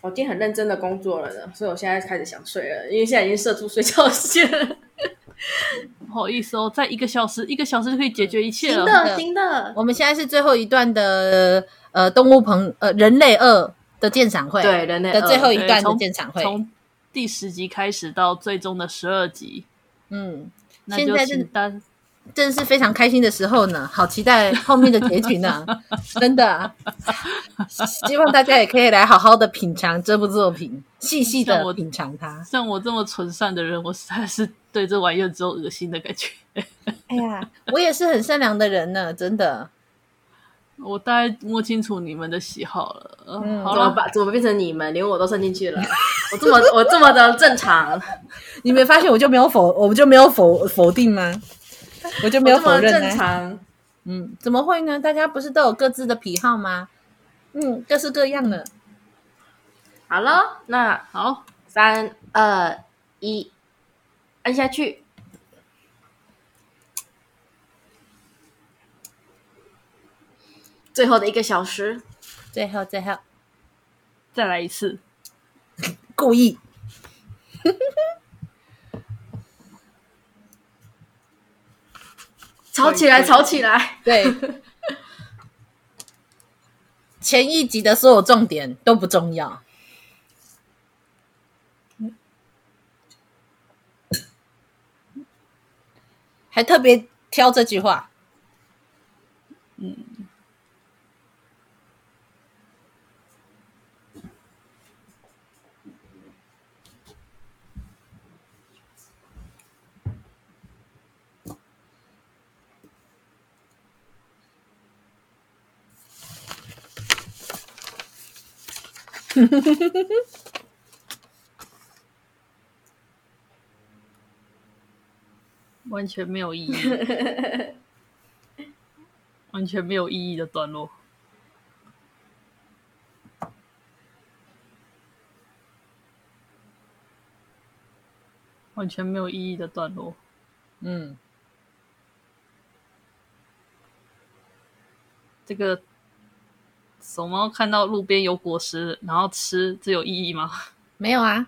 我今天很认真的工作了呢，所以我现在开始想睡了，因为现在已经射出睡觉的时间了。不好意思哦，在一个小时，一个小时就可以解决一切了。行的，行的。我们现在是最后一段的呃动物朋呃人类二的鉴赏会，对人类的最后一段的鉴赏会，从第十集开始到最终的十二集。嗯，那就现在是单。正是非常开心的时候呢，好期待后面的结局呢，真的，希望大家也可以来好好的品尝这部作品，细细的品尝它。像我，像我这么纯善的人，我实在是对这玩意儿只有恶心的感觉。哎呀，我也是很善良的人呢，真的。我大概摸清楚你们的喜好了。嗯，好了，怎么把怎么变成你们，连我都算进去了？我这么我这么的正常，你没发现我就没有否，我就没有否否定吗？我就没有否认常，嗯，怎么会呢？大家不是都有各自的癖好吗？嗯，各式各样的。好了，那好，三二一，按下去。最后的一个小时，最后最后，再来一次，故意。吵起来，吵起来！对，前一集的所有重点都不重要，还特别挑这句话。嗯。完全没有意义，完全没有意义的段落，完全没有意义的段落。嗯，这个。熊猫看到路边有果实，然后吃，这有意义吗？没有啊。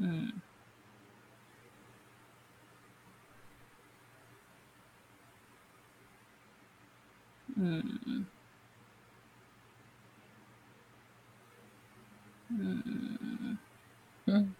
嗯，嗯嗯嗯嗯嗯。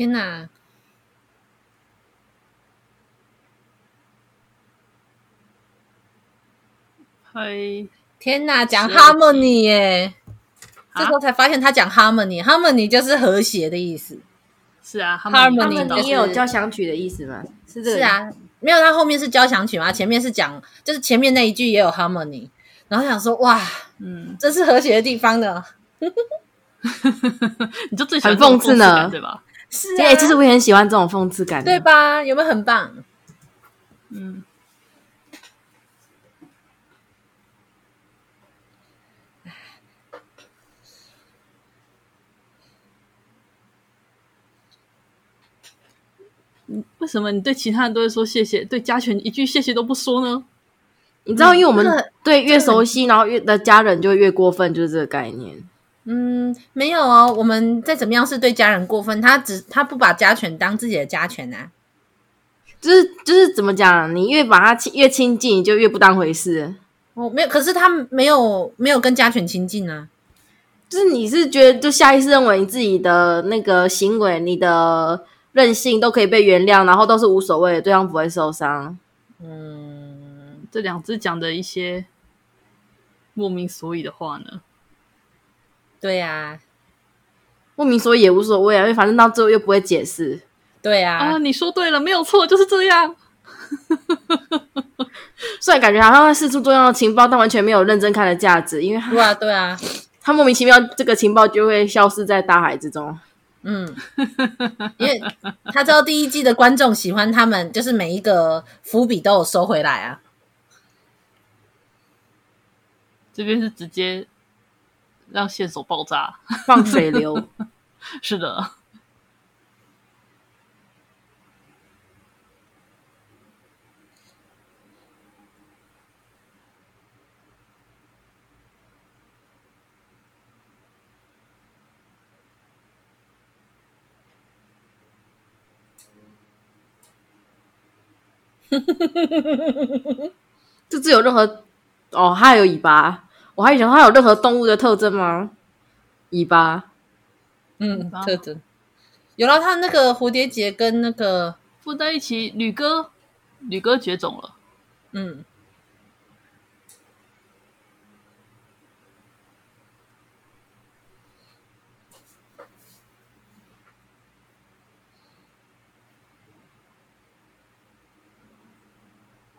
天哪！嗨，天哪，讲 harmony 耶！啊、这时候才发现他讲 harmony，harmony 就是和谐的意思。是啊，harmony 你也有交响曲的意思吗？是这个？是啊，没有，他后面是交响曲嘛，前面是讲，就是前面那一句也有 harmony，然后想说，哇，嗯，这是和谐的地方的。你就最喜欢讽刺呢，对吧？是、啊，对，其实我也很喜欢这种讽刺感，对吧？有没有很棒？嗯。为什么你对其他人都会说谢谢，对家犬一句谢谢都不说呢？你知道，因为我们对越熟悉，然后越的家人就越过分，就是这个概念。嗯，没有哦，我们再怎么样是对家人过分，他只他不把家犬当自己的家犬啊，就是就是怎么讲，你越把它亲越亲近，你就越不当回事。我、哦、没有，可是他没有没有跟家犬亲近啊，就是你是觉得就下意识认为你自己的那个行为，你的任性都可以被原谅，然后都是无所谓的，对方不会受伤。嗯，这两只讲的一些莫名所以的话呢？对呀、啊，莫名所以也无所谓啊，因为反正到最后又不会解释。对呀、啊，啊，你说对了，没有错，就是这样。虽然感觉好像在四处重要的情报，但完全没有认真看的价值，因为对啊，对啊，他莫名其妙这个情报就会消失在大海之中。嗯，因为他知道第一季的观众喜欢他们，就是每一个伏笔都有收回来啊。这边是直接让线索爆炸，放水流。是的。这只有任何哦，它还有尾巴。我还想它有任何动物的特征吗？尾巴，嗯，特征有了。它那个蝴蝶结跟那个附在一起，吕哥，吕哥绝种了。嗯。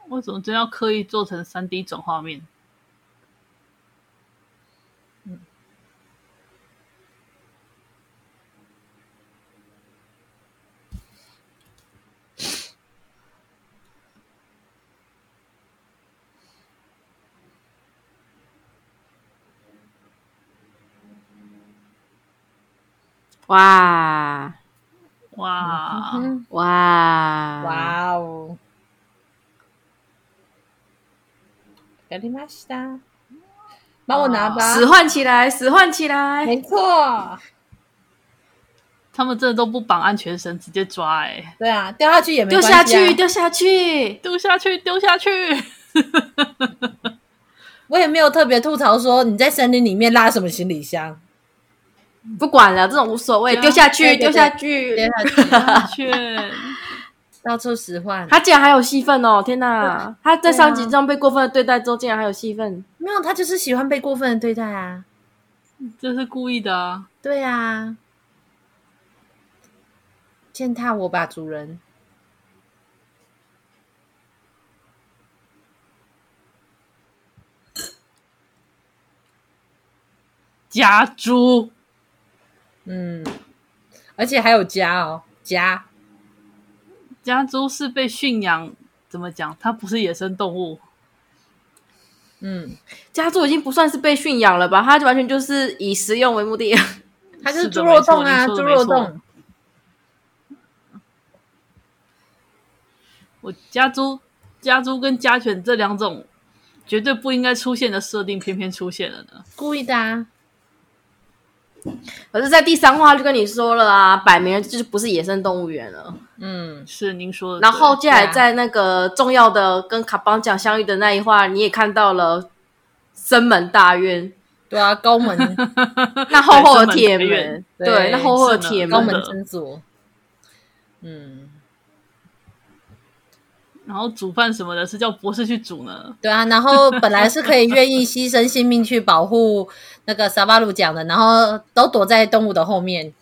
为什么真要刻意做成三 D 转画面？哇。哇。哇哇。哦！帮我拿吧！使唤起来，使唤起来！没错，他们真的都不绑安全绳，直接抓哎、欸！对啊，掉下去也没关系、啊、丢下去，丢下去，丢下去，丢下去！我也没有特别吐槽说你在森林里面拉什么行李箱，不管了，这种无所谓，丢下去，丢下去，丢下去。到处使唤，他竟然还有戏份哦！天哪，他在上集这样被过分的对待之后，竟然还有戏份？没有，他就是喜欢被过分的对待啊！这是故意的啊！对啊，践踏我吧，主人！家猪，嗯，而且还有家哦，家。家猪是被驯养，怎么讲？它不是野生动物。嗯，家猪已经不算是被驯养了吧？它就完全就是以食用为目的。它就是猪肉冻啊，猪肉冻。我家猪、家猪跟家犬这两种绝对不应该出现的设定，偏偏出现了呢？故意的啊！可是，在第三话就跟你说了啊，摆明了就是不是野生动物园了。嗯，是您说的。然后接下来在那个重要的跟卡邦讲相遇的那一话，你也看到了深门大院。对啊，高门 那厚厚的铁门，对，那厚厚的铁门，高门真锁。嗯。然后煮饭什么的，是叫博士去煮呢？对啊，然后本来是可以愿意牺牲性命去保护那个沙巴鲁讲的，然后都躲在动物的后面。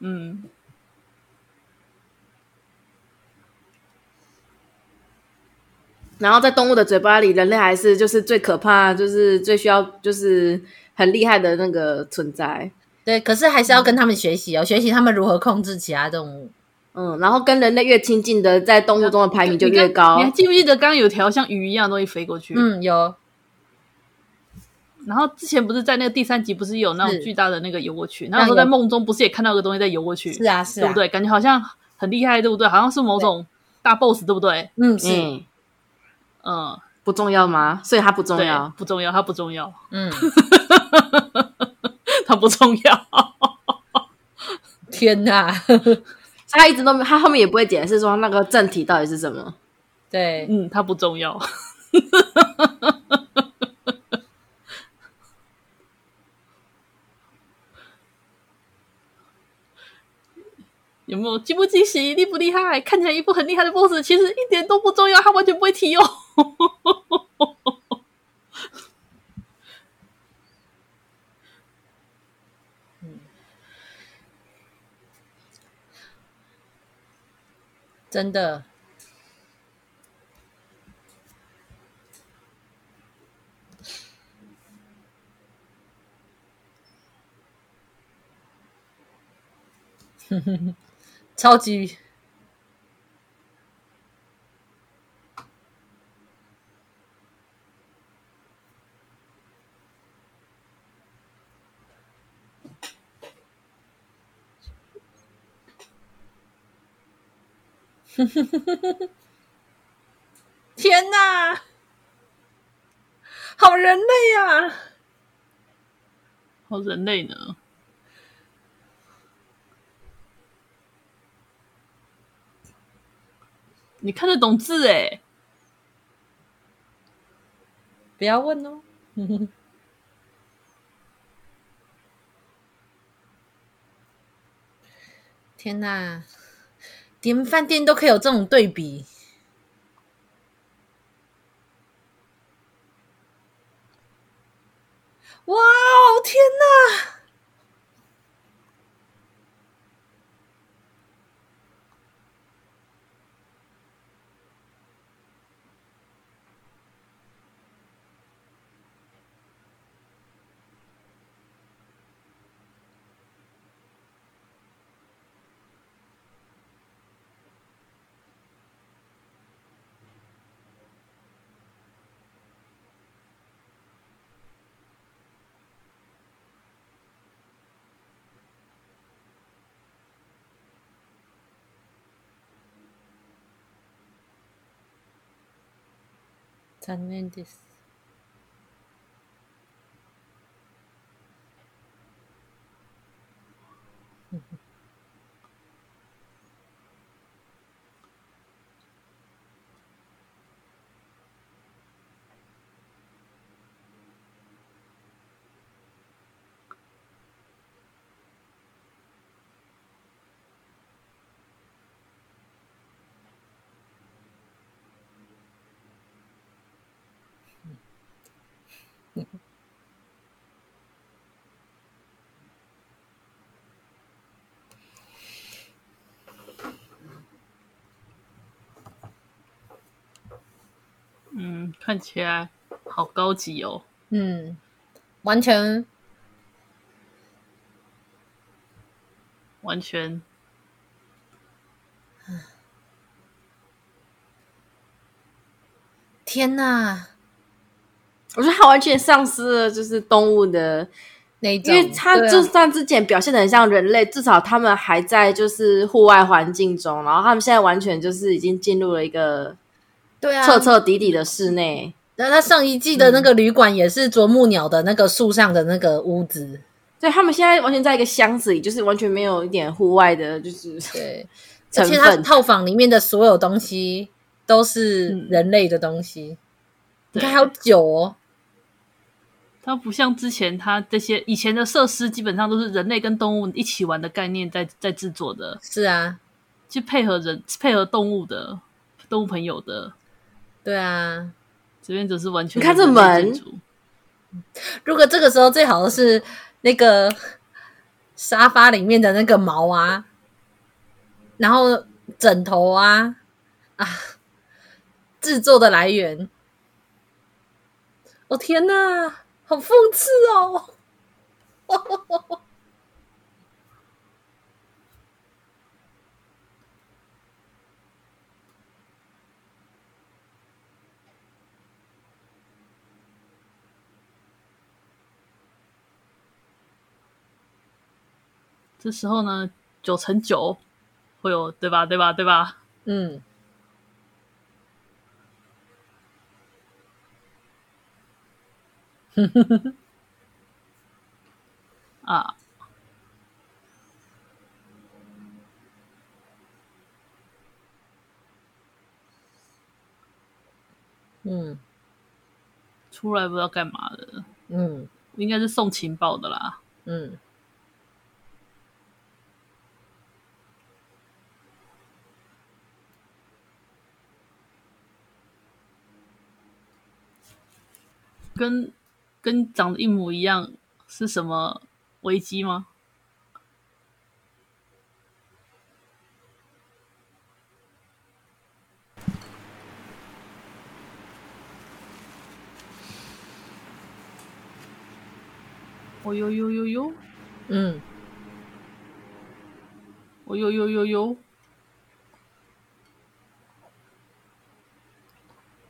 嗯。然后在动物的嘴巴里，人类还是就是最可怕，就是最需要，就是很厉害的那个存在。对，可是还是要跟他们学习哦，学习他们如何控制其他动物。嗯，然后跟人类越亲近的，在动物中的排名就越高。你还记不记得刚刚有条像鱼一样的东西飞过去？嗯，有。然后之前不是在那个第三集，不是有那种巨大的那个游过去？然后说在梦中不是也看到个东西在游过去？是啊，是啊，对不对？感觉好像很厉害，对不对？好像是某种大 boss，对不对？嗯，是。嗯，不重要吗？所以它不重要，不重要，它不重要。嗯，它不重要。天哪！他一直都没，他后面也不会解释说那个正题到底是什么。对，嗯，他不重要。有没有惊不惊喜，厉不厉害？看起来一副很厉害的 BOSS，其实一点都不重要，他完全不会提哦。真的。超级！天哪，好人类呀！好人类呢？你看得懂字哎？不要问哦！天哪，连饭店都可以有这种对比！哇哦，天哪！残念です。嗯，看起来好高级哦。嗯，完全，完全。天哪！我觉得他完全丧失了就是动物的那种，因为他就算之前表现的很像人类，啊、至少他们还在就是户外环境中，然后他们现在完全就是已经进入了一个。对啊，彻彻底底的室内。然后他上一季的那个旅馆也是啄木鸟的那个树上的那个屋子。对，他们现在完全在一个箱子里，就是完全没有一点户外的，就是对。而且他套房里面的所有东西都是人类的东西。嗯、你看，还有酒哦。它不像之前，它这些以前的设施基本上都是人类跟动物一起玩的概念在在制作的。是啊，去配合人配合动物的动物朋友的。对啊，这边只是完全。你看这门，如果这个时候最好的是那个沙发里面的那个毛啊，然后枕头啊啊，制作的来源。哦天哪，好讽刺哦！这时候呢，九乘九会有，对吧？对吧？对吧？嗯。呵呵呵。啊。嗯。出来不知道干嘛的。嗯，应该是送情报的啦。嗯。跟。跟长得一模一样是什么危机吗？哦呦呦呦呦，嗯，哦呦呦呦呦，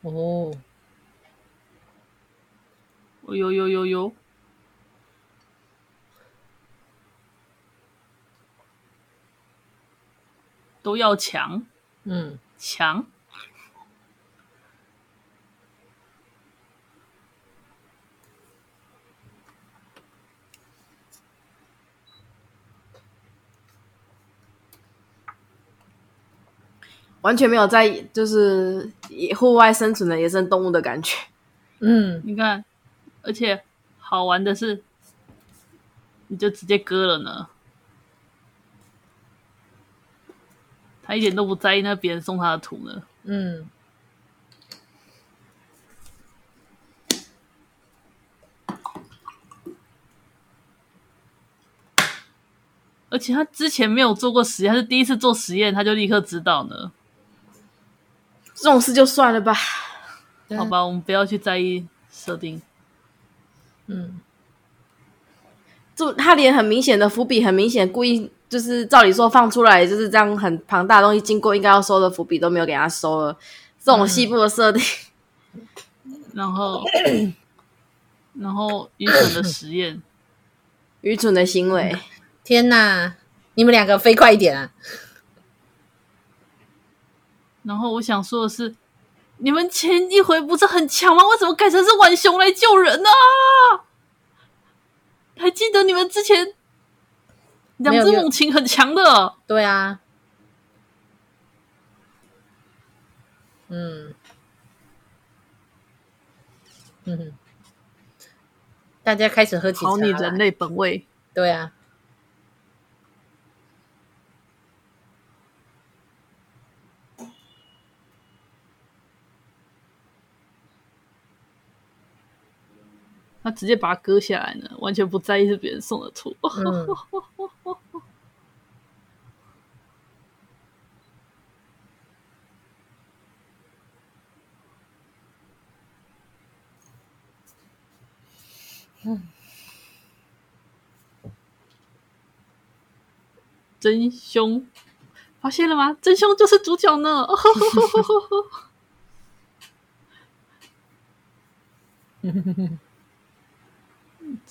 哦，哦呦呦呦呦，都要强，嗯，强。完全没有在就是户外生存的野生动物的感觉。嗯，你看，而且好玩的是，你就直接割了呢。他一点都不在意那别人送他的图呢。嗯，而且他之前没有做过实验，他是第一次做实验，他就立刻知道呢。这种事就算了吧，好吧，我们不要去在意设定。嗯，就他连很明显的伏笔，很明显故意就是照理说放出来就是这样很庞大的东西，经过应该要收的伏笔都没有给他收了，这种细部的设定，嗯、然后然后愚蠢的实验，愚蠢的行为，天哪！你们两个飞快一点啊！然后我想说的是，你们前一回不是很强吗？为什么改成是浣熊来救人呢？啊？还记得你们之前两只猛禽很强的？对啊，嗯，嗯，大家开始喝起茶，好你人类本位，对啊。他直接把它割下来呢，完全不在意是别人送的图。嗯、真凶，发现了吗？真凶就是主角呢。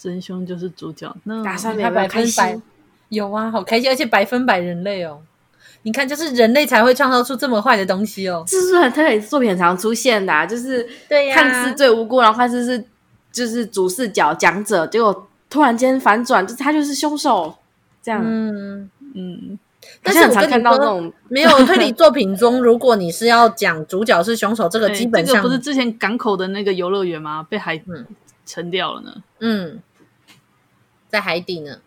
真凶就是主角，那打算他百分百有啊，好开心，而且百分百人类哦。你看，就是人类才会创造出这么坏的东西哦。这是很特别作品很常出现的，啊，就是对呀，看似最无辜，然后看似是就是主视角讲者，结果突然间反转，就是他就是凶手，这样。嗯嗯。但是我跟看到这种没有推理作品中，如果你是要讲主角是凶手，这个基本上、欸这个、不是之前港口的那个游乐园吗？被海沉掉了呢。嗯。在海底呢。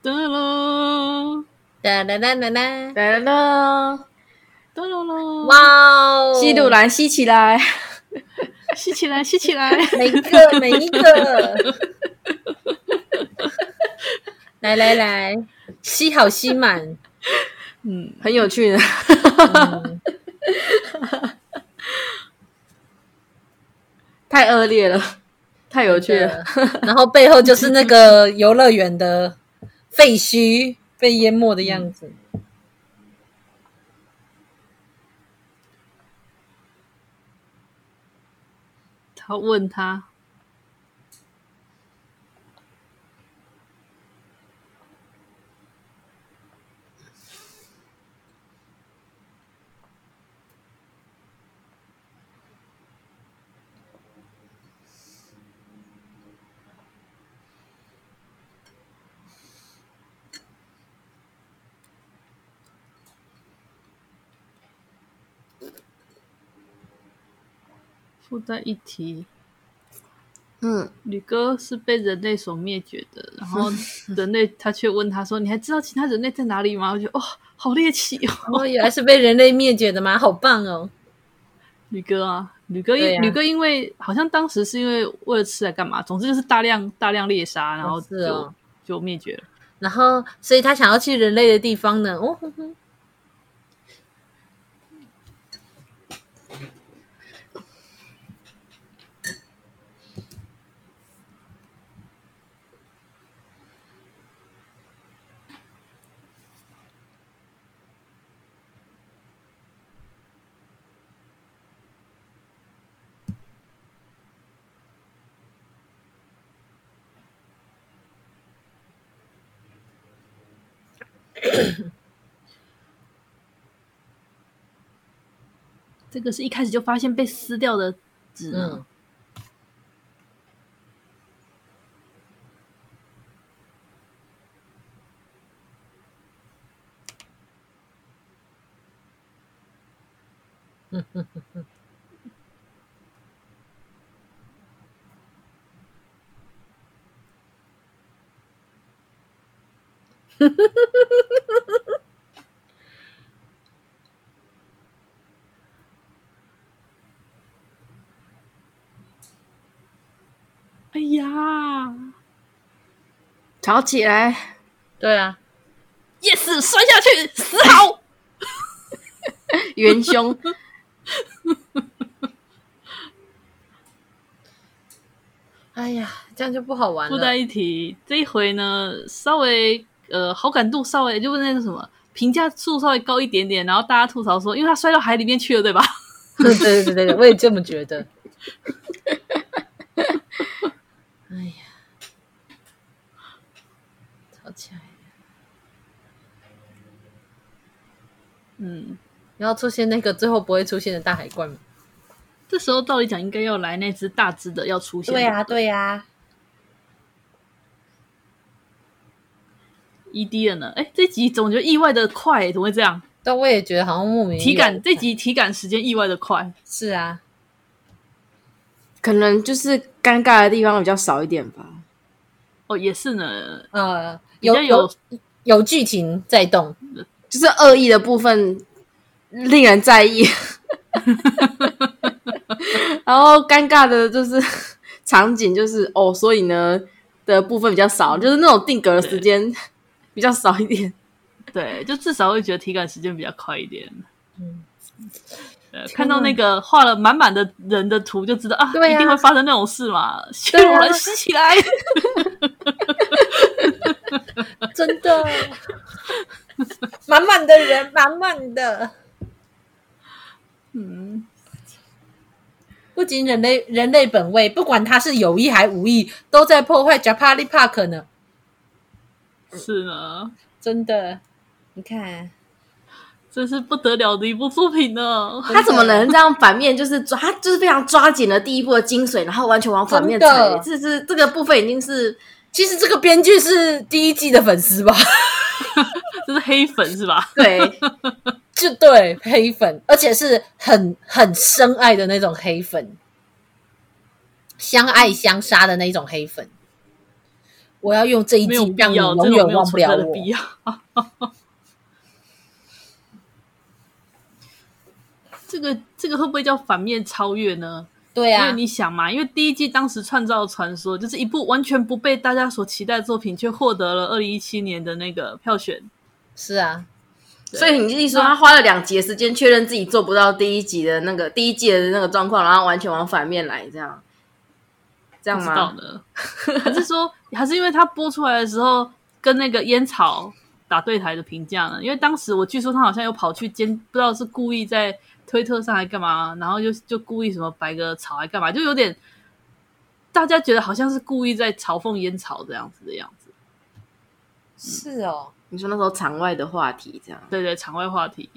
哒啦哒啦啦啦啦哒啦哒啦啦！哇哦！吸鲁兰吸起来，吸起来，吸起来，每一个每一个，来来来，吸好吸满，嗯，很有趣的。嗯、太恶劣了。太有趣了，然后背后就是那个游乐园的废墟被淹没的样子。他问他。附带一提，嗯，吕哥是被人类所灭绝的，然后人类他却问他说：“你还知道其他人类在哪里吗？”我觉得哦，好猎奇哦，哦，原来是被人类灭绝的吗？好棒哦！吕哥啊，吕哥因吕哥因为好像当时是因为为了吃来干嘛？总之就是大量大量猎杀，然后就、哦、就灭绝了。然后，所以他想要去人类的地方呢？哦哼哼。这个是一开始就发现被撕掉的纸呢。嗯嗯嗯嗯。哎 呀，吵起来！对啊，yes，摔下去，死好，元凶。哎呀，这样就不好玩了。附带一提，这一回呢，稍微呃好感度稍微就是那个什么评价数稍微高一点点，然后大家吐槽说，因为他摔到海里面去了，对吧？对对对对，我也这么觉得。哎呀，吵起来了！嗯，然后出现那个最后不会出现的大海怪吗？这时候照理讲应该要来那只大只的要出现。对呀、啊，对呀、啊。ED 了呢？哎，这集总觉得意外的快，怎么会这样？但我也觉得好像莫名体感这集体感时间意外的快。是啊，可能就是尴尬的地方比较少一点吧。哦，也是呢。呃，有有有剧情在动，就是恶意的部分令人在意。然后尴尬的就是场景，就是哦，所以呢的部分比较少，就是那种定格的时间比较少一点。对，就至少会觉得体感时间比较快一点。嗯，看到那个画了满满的人的图，就知道啊，啊，一定会发生那种事嘛。血我人吸起来，真的，满满的人，满满的。嗯。不仅人类人类本位，不管他是有意还无意，都在破坏 Japali Park 呢。是呢，真的。你看，这是不得了的一部作品呢。他怎么能这样反面？就是抓，他就是非常抓紧了第一部的精髓，然后完全往反面踩。这是这个部分已经是，其实这个编剧是第一季的粉丝吧？这是黑粉是吧？对。就对黑粉，而且是很很深爱的那种黑粉，相爱相杀的那种黑粉。我要用这一季让你永远忘不了我。这个这个会不会叫反面超越呢？对啊，因为你想嘛，因为第一季当时创造传说就是一部完全不被大家所期待的作品，却获得了二零一七年的那个票选。是啊。所以你就是说，他花了两集的时间确认自己做不到第一集的那个第一季的那个状况，然后完全往反面来，这样，这样吗？还是说，还是因为他播出来的时候跟那个烟草打对台的评价呢？因为当时我据说他好像又跑去监，不知道是故意在推特上来干嘛，然后就就故意什么摆个草来干嘛，就有点大家觉得好像是故意在嘲讽烟草这样子的样子。是哦。你说那时候场外的话题这样，对对，场外话题。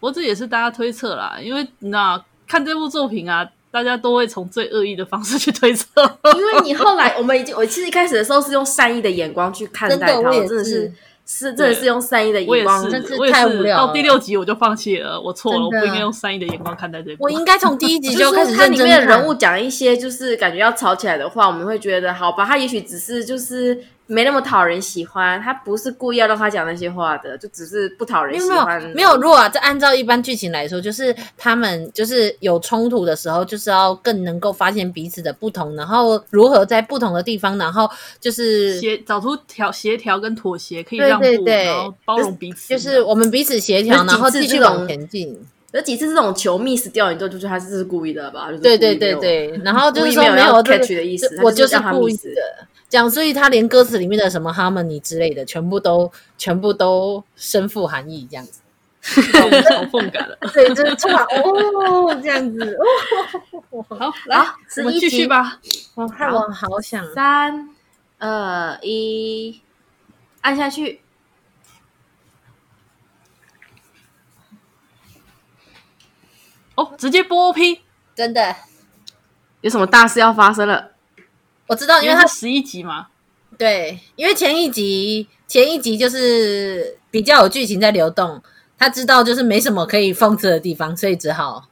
不过这也是大家推测啦，因为那看这部作品啊，大家都会从最恶意的方式去推测。因为你后来我们已经，我其实一开始的时候是用善意的眼光去看待它，真的，真的是是真的是用善意的眼光，真是太无聊。到第六集我就放弃了，我错了，我不应该用善意的眼光看待这部。我应该从第一集 就开始认真看。它里面的人物讲一些就是感觉要吵起来的话，我们会觉得好吧，他也许只是就是。没那么讨人喜欢，他不是故意要让他讲那些话的，就只是不讨人喜欢。没有，没有。如果这按照一般剧情来说，就是他们就是有冲突的时候，就是要更能够发现彼此的不同，然后如何在不同的地方，然后就是协找出调协调跟妥协，可以让步，对对对，然后包容彼此。就是我们彼此协调，然后继续往前进。有几次这种球 miss 掉，你都就觉得他是故意的吧？就是、对对对对，然后就是说没有 catch 的意思，我就是故意的。讲，所以他连歌词里面的什么 harmony 之类的，全部都全部都深富含义，这样子，嘲讽感了。对，就是错哦，这样子。哦、好，来，我们继续吧。我看我好想三二一，按下去。哦，直接播 OP，真的？有什么大事要发生了？我知道，因为他十一集嘛。对，因为前一集前一集就是比较有剧情在流动，他知道就是没什么可以讽刺的地方，所以只好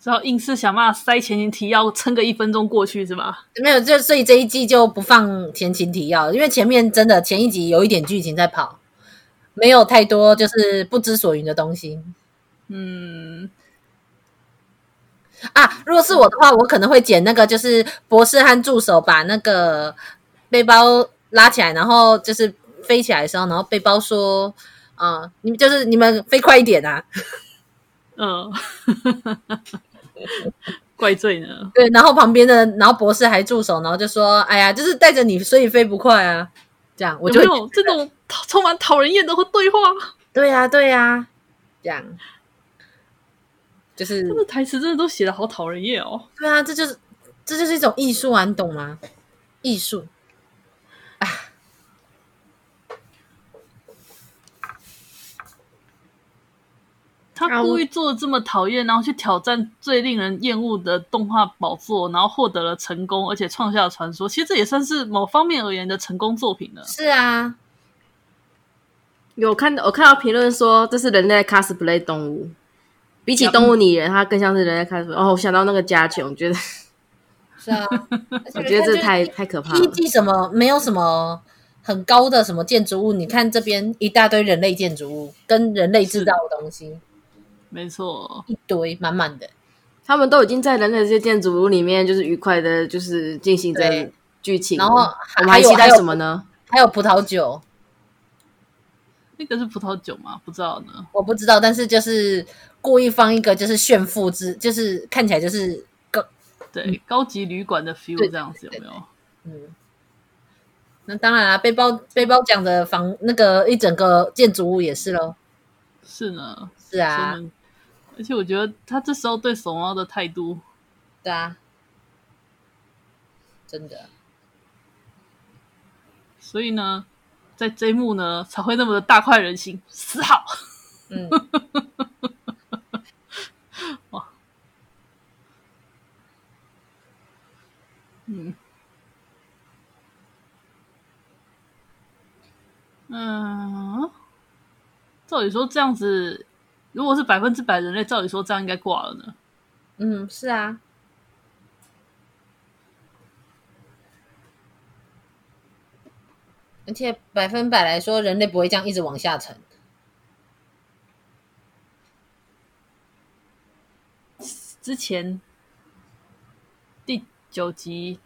只好硬是想办法塞前情提要，撑个一分钟过去是吧？没有，就所以这一季就不放前情提要，因为前面真的前一集有一点剧情在跑，没有太多就是不知所云的东西。嗯。啊，如果是我的话，我可能会捡那个，就是博士和助手把那个背包拉起来，然后就是飞起来的时候，然后背包说：“啊、呃，你们就是你们飞快一点啊！”嗯，怪罪呢？对，然后旁边的，然后博士还助手，然后就说：“哎呀，就是带着你，所以飞不快啊。”这样，我就有，有这种充满讨人厌的对话。对呀、啊，对呀、啊，这样。就是他的台词真的都写的好讨人厌哦。对啊，这就是这就是一种艺术啊，你懂吗？艺术啊，他故意做的这么讨厌，然后去挑战最令人厌恶的动画宝座，然后获得了成功，而且创下了传说。其实这也算是某方面而言的成功作品了。是啊，有看到我看到评论说这是人类 cosplay 动物。比起动物拟人，它更像是人在看。哦，我想到那个家禽，我觉得 是啊，我觉得这太太可怕了。什么没有什么很高的什么建筑物，你看这边一大堆人类建筑物，跟人类制造的东西，没错，一堆满满的。他们都已经在人类这些建筑物里面，就是愉快的，就是进行着剧情。然后我们还期待什么呢？还有葡萄酒，那个是葡萄酒吗？不知道呢，我不知道，但是就是。故意放一个就是炫富之，就是看起来就是高对、嗯、高级旅馆的 feel 这样子有没有？嗯，那当然啦，背包背包讲的房那个一整个建筑物也是喽。是呢，是啊，而且我觉得他这时候对熊猫的态度，对啊，真的，所以呢，在这一幕呢才会那么的大快人心，死好，嗯。嗯，嗯，照理说这样子，如果是百分之百人类，照理说这样应该挂了呢。嗯，是啊，而且百分百来说，人类不会这样一直往下沉。之前。九集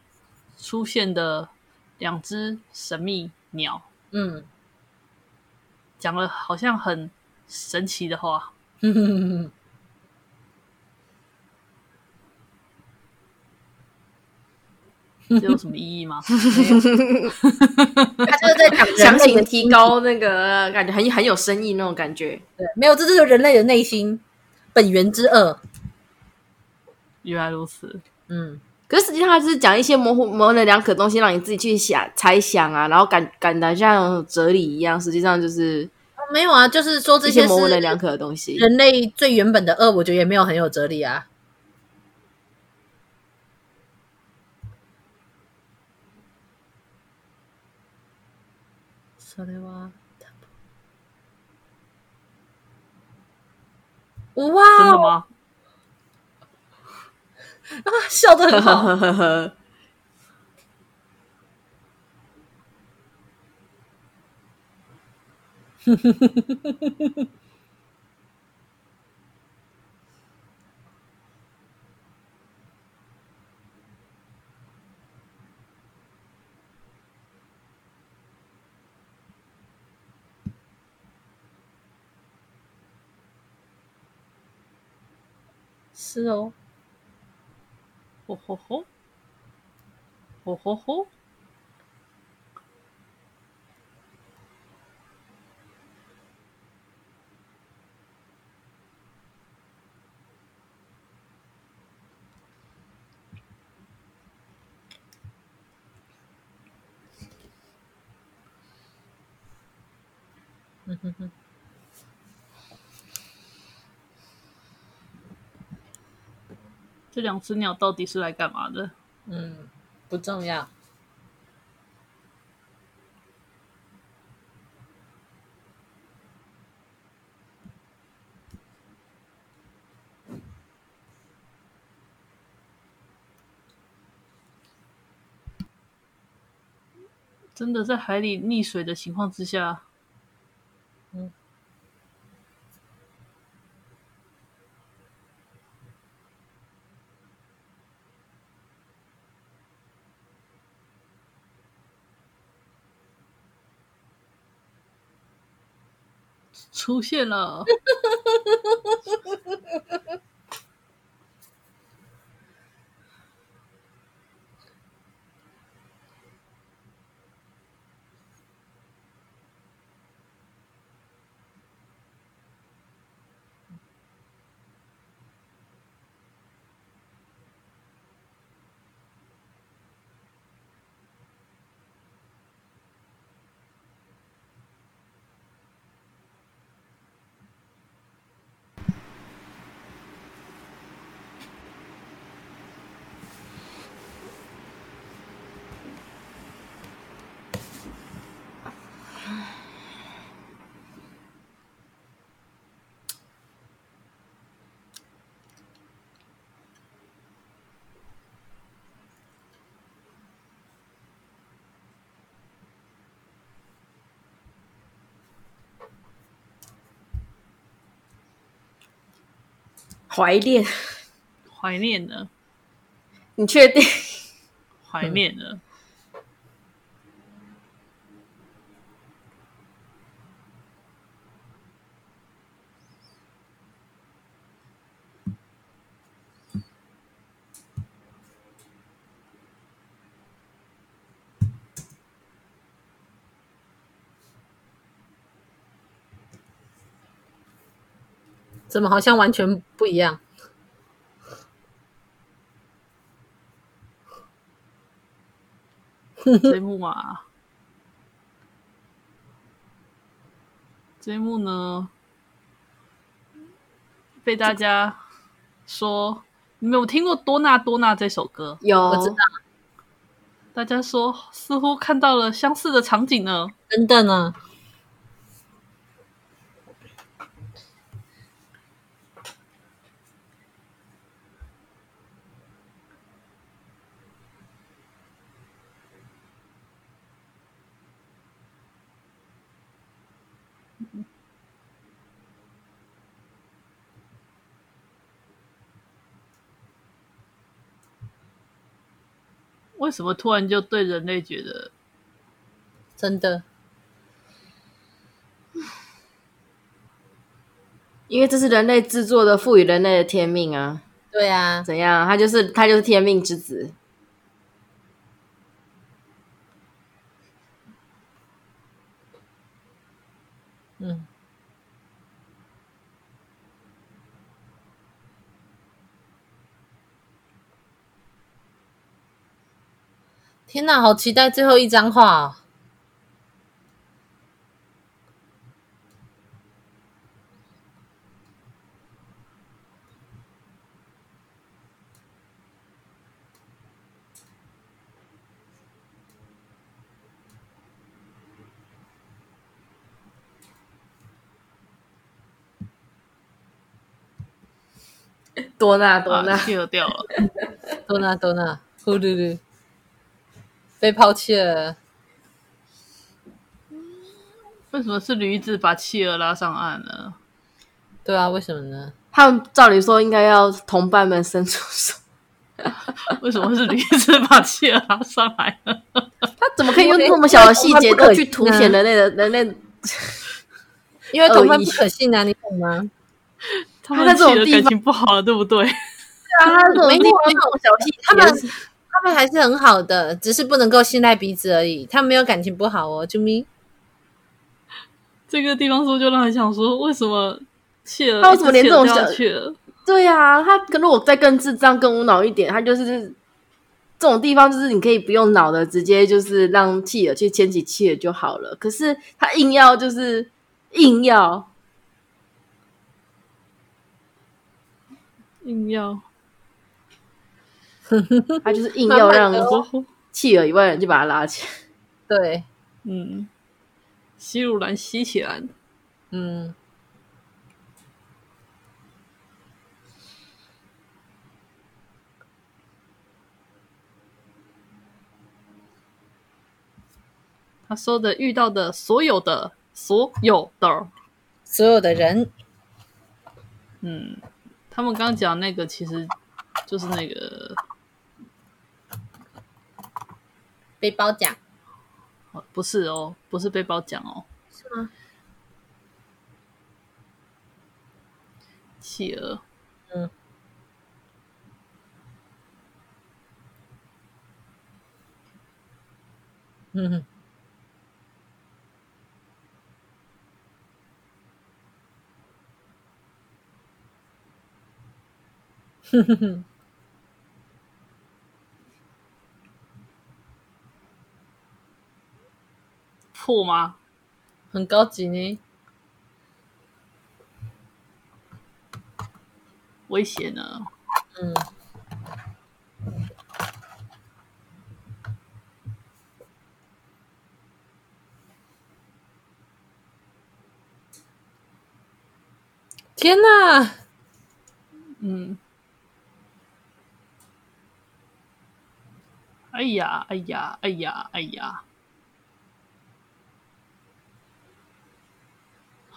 出现的两只神秘鸟，嗯，讲了好像很神奇的话，这有什么意义吗？他就是在讲强行提高那个感觉很，很很有深意那种感觉。对，没有，这就是人类的内心本源之恶。原来如此，嗯。可是实际上，他就是讲一些模糊、模棱两可的东西，让你自己去想、猜想啊，然后感感觉像哲理一样。实际上就是没有啊，就是说这些模棱两可的东西。人类最原本的恶，我觉得也没有很有哲理啊。それは哇！真的吗？ 啊，笑得很好。是哦。吼吼吼，吼吼吼。嗯哼哼。这两只鸟到底是来干嘛的？嗯，不重要。真的在海里溺水的情况之下。嗯。出现了。怀念，怀念呢？你确定？怀念呢？怎么好像完全不一样？这一幕啊，这一幕呢，被大家说，你没有听过《多纳多纳》这首歌？有，我知道。大家说似乎看到了相似的场景呢。真的呢。为什么突然就对人类觉得真的？因为这是人类制作的，赋予人类的天命啊！对啊，怎样？他就是他就是天命之子。嗯。天哪，好期待最后一张画哦！多纳多纳，掉掉了，多 纳多纳，呼噜噜。被抛弃了。为什么是驴子把企鹅拉上岸呢？对啊，为什么呢？他们照理说应该要同伴们伸出手，为什么是驴子把企鹅拉上来呢？他怎么可以用这么小的细节都去凸显人类的 人类？因为同伴不可信啊，你懂吗？他在这种地方感情不好了，对不对？对啊，他这种地方那种小细节，他们还是很好的，只是不能够信赖彼此而已。他们没有感情不好哦，救命！这个地方说就让人想说，为什么？他为什么连这种小去对呀、啊，他可能我再更智障、更无脑一点，他就是这种地方，就是你可以不用脑的，直接就是让企鹅去牵起企鹅就好了。可是他硬要就是硬要硬要，他就是硬要让企鹅以外人就把他拉起来。对，嗯。吸入蓝，吸起来。嗯，他说的遇到的所有的所有的所有的人，嗯，他们刚刚讲那个其实就是那个背包讲。不是哦，不是背包奖哦，是吗？企鹅，嗯，嗯哼，哼哼哼。破吗？很高级呢。危险呢。嗯。天哪！嗯。哎呀！哎呀！哎呀！哎呀！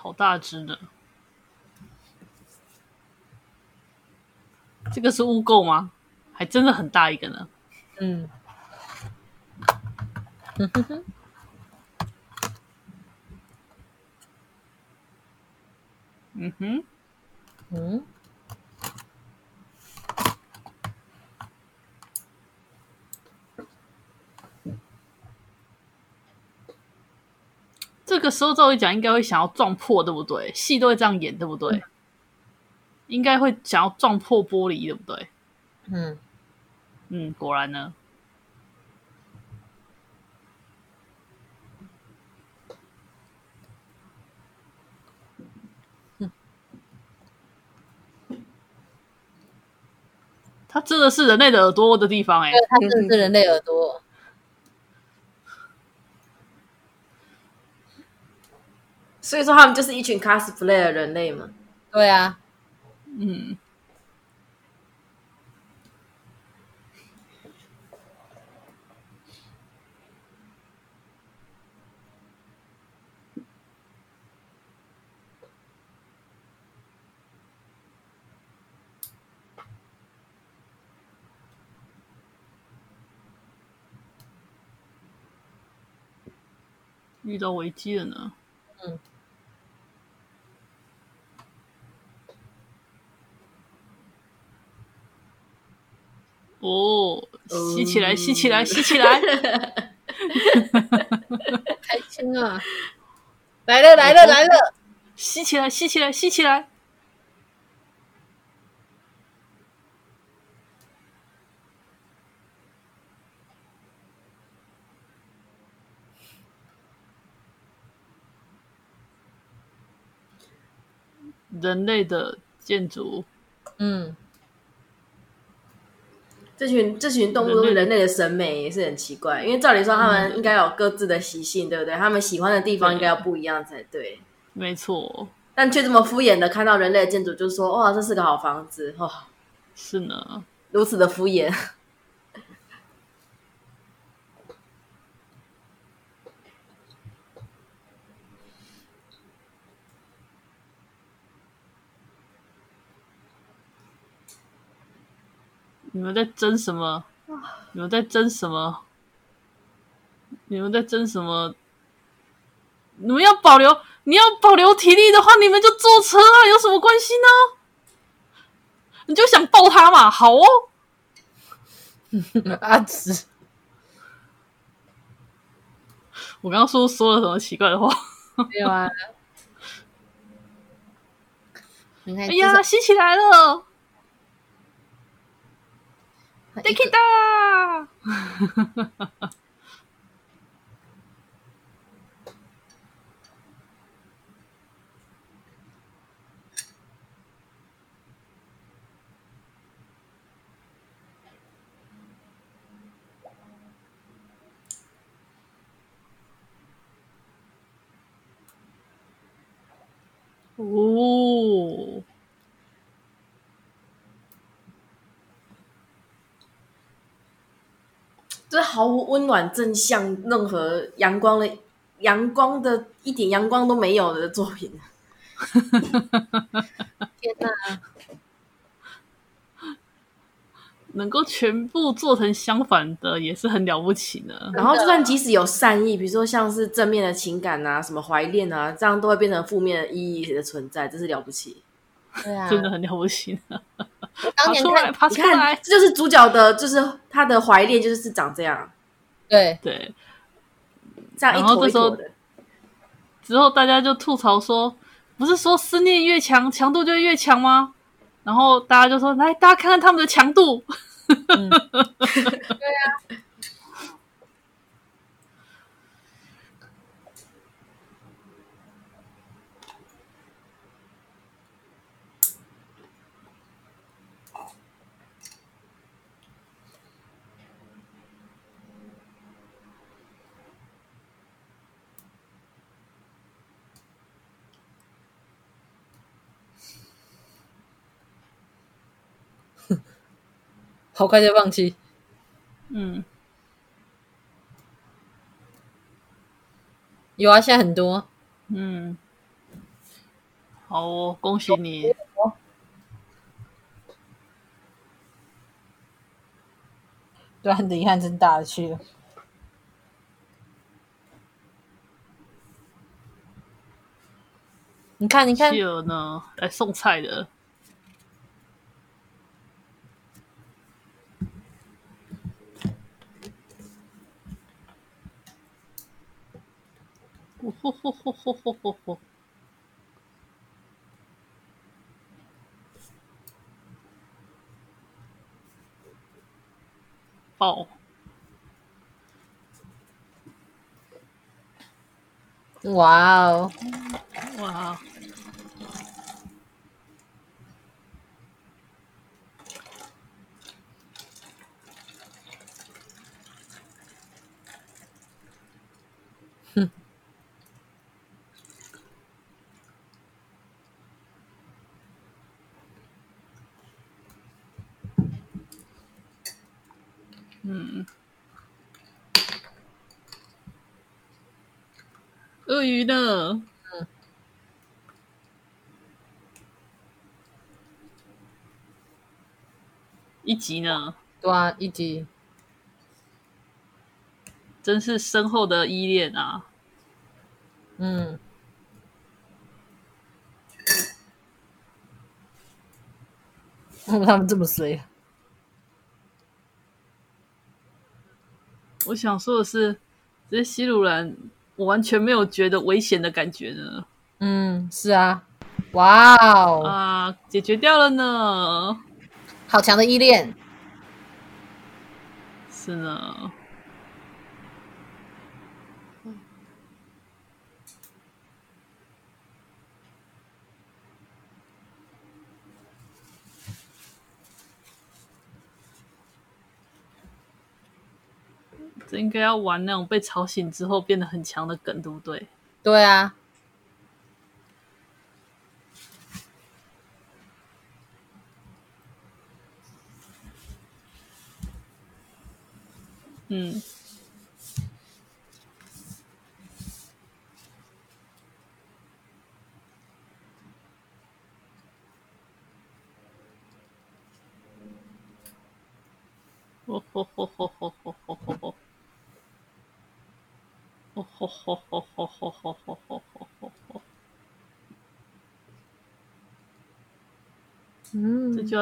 好大只的！这个是污垢吗？还真的很大一个呢。嗯哼哼。嗯哼。嗯。这个时候，照理讲应该会想要撞破，对不对？戏都会这样演，对不对？嗯、应该会想要撞破玻璃，对不对？嗯嗯，果然呢。嗯，它真的是人类的耳朵的地方，哎，它真的是人类耳朵。所以说他们就是一群 cosplay 的人类嘛？对啊，嗯，遇到危机了呢。嗯。哦，吸起来，吸起来，吸起来！开心啊！来了，来了，来了！吸起来，吸起来，吸起来！人类的建筑，嗯。这群这群动物都是人类的审美，也是很奇怪。因为照理说，他们应该有各自的习性，对不对？他们喜欢的地方应该要不一样才对。没错，但却这么敷衍的看到人类的建筑，就说：“哇，这是个好房子。”哦，是呢，如此的敷衍。你们在争什么？你们在争什么？你们在争什么？你们要保留，你要保留体力的话，你们就坐车啊，有什么关系呢？你就想抱他嘛？好哦，阿紫，我刚刚说说了什么奇怪的话？没有啊。哎呀，吸起来了できたーおお。哦，这毫无温暖正向，任何阳光的阳光的一点阳光都没有的作品。天哪！能够全部做成相反的，也是很了不起的。然后，就算即使有善意，比如说像是正面的情感啊，什么怀恋啊，这样都会变成负面的意义的存在，这是了不起。对啊，真的很了不起。当年 看，爬出来，你看，这就是主角的，就是他的怀恋，就是长这样。对对，这样一坨一坨的。之后大家就吐槽说，不是说思念越强，强度就越强吗？然后大家就说：“来，大家看看他们的强度。嗯” 对呀。好快就放弃，嗯，有啊，现在很多，嗯，好哦，恭喜你，对，你的遗憾真大了去了，你看，你看，有呢，来送菜的。Pau. Uau. Uau. 嗯，鳄鱼呢？嗯，一级呢？对啊，一级，真是深厚的依恋啊！嗯，他们这么衰？我想说的是，这些西鲁兰，我完全没有觉得危险的感觉呢。嗯，是啊，哇哦，啊，解决掉了呢，好强的依恋，是呢。这应该要玩那种被吵醒之后变得很强的梗，对不对？对啊。嗯。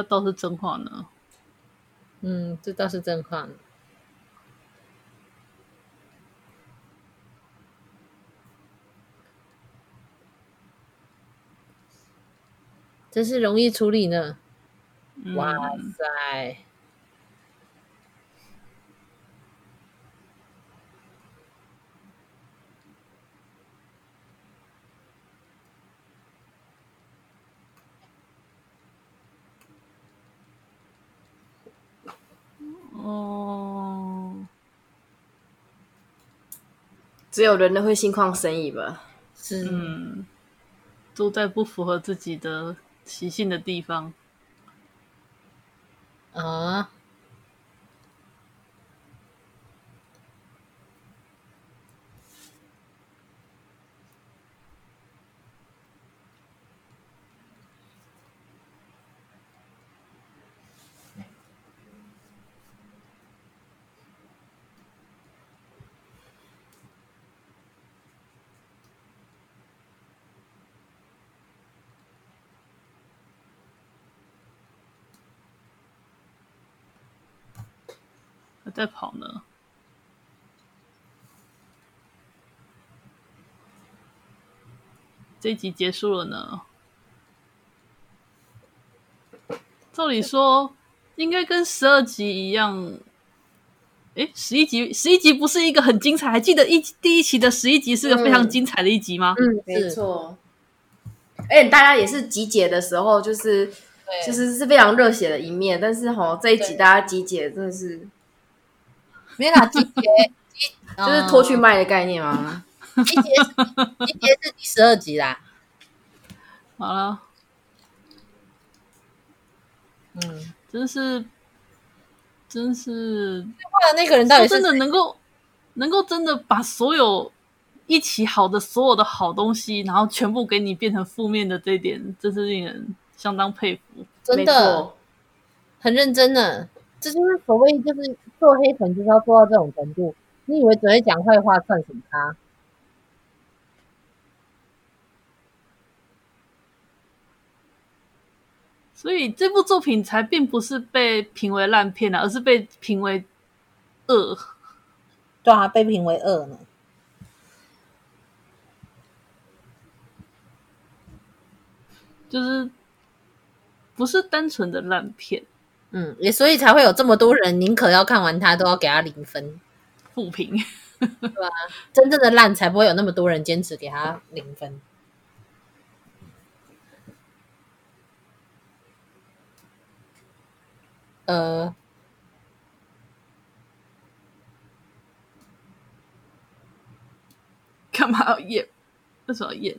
这倒是真话呢。嗯，这倒是真话呢。真是容易处理呢。嗯、哇塞！只有人类会心旷神怡吧？是，嗯，都在不符合自己的习性的地方啊。在跑呢，这一集结束了呢。照理说，应该跟十二集一样。诶，十一集，十一集不是一个很精彩？还记得一第一期的十一集是个非常精彩的一集吗？嗯，嗯，没错。哎，大家也是集结的时候，就是就是是非常热血的一面。但是吼，这一集大家集结真的是。没啦，集结就是拖去卖的概念吗？集结集结是第十二集啦。好了，嗯，真是，真是，画的那个人到底是真的能够能够真的把所有一起好的所有的好东西，然后全部给你变成负面的这一点，真是令人相当佩服。真的，很认真的，这就是所谓就是。做黑粉就是要做到这种程度，你以为只会讲坏话算什么咖？所以这部作品才并不是被评为烂片啊，而是被评为恶。对啊，被评为恶呢，就是不是单纯的烂片。嗯，也所以才会有这么多人宁可要看完它都要给他零分 负评，对吧？真正的烂才不会有那么多人坚持给他零分。呃，干嘛要验？为什么要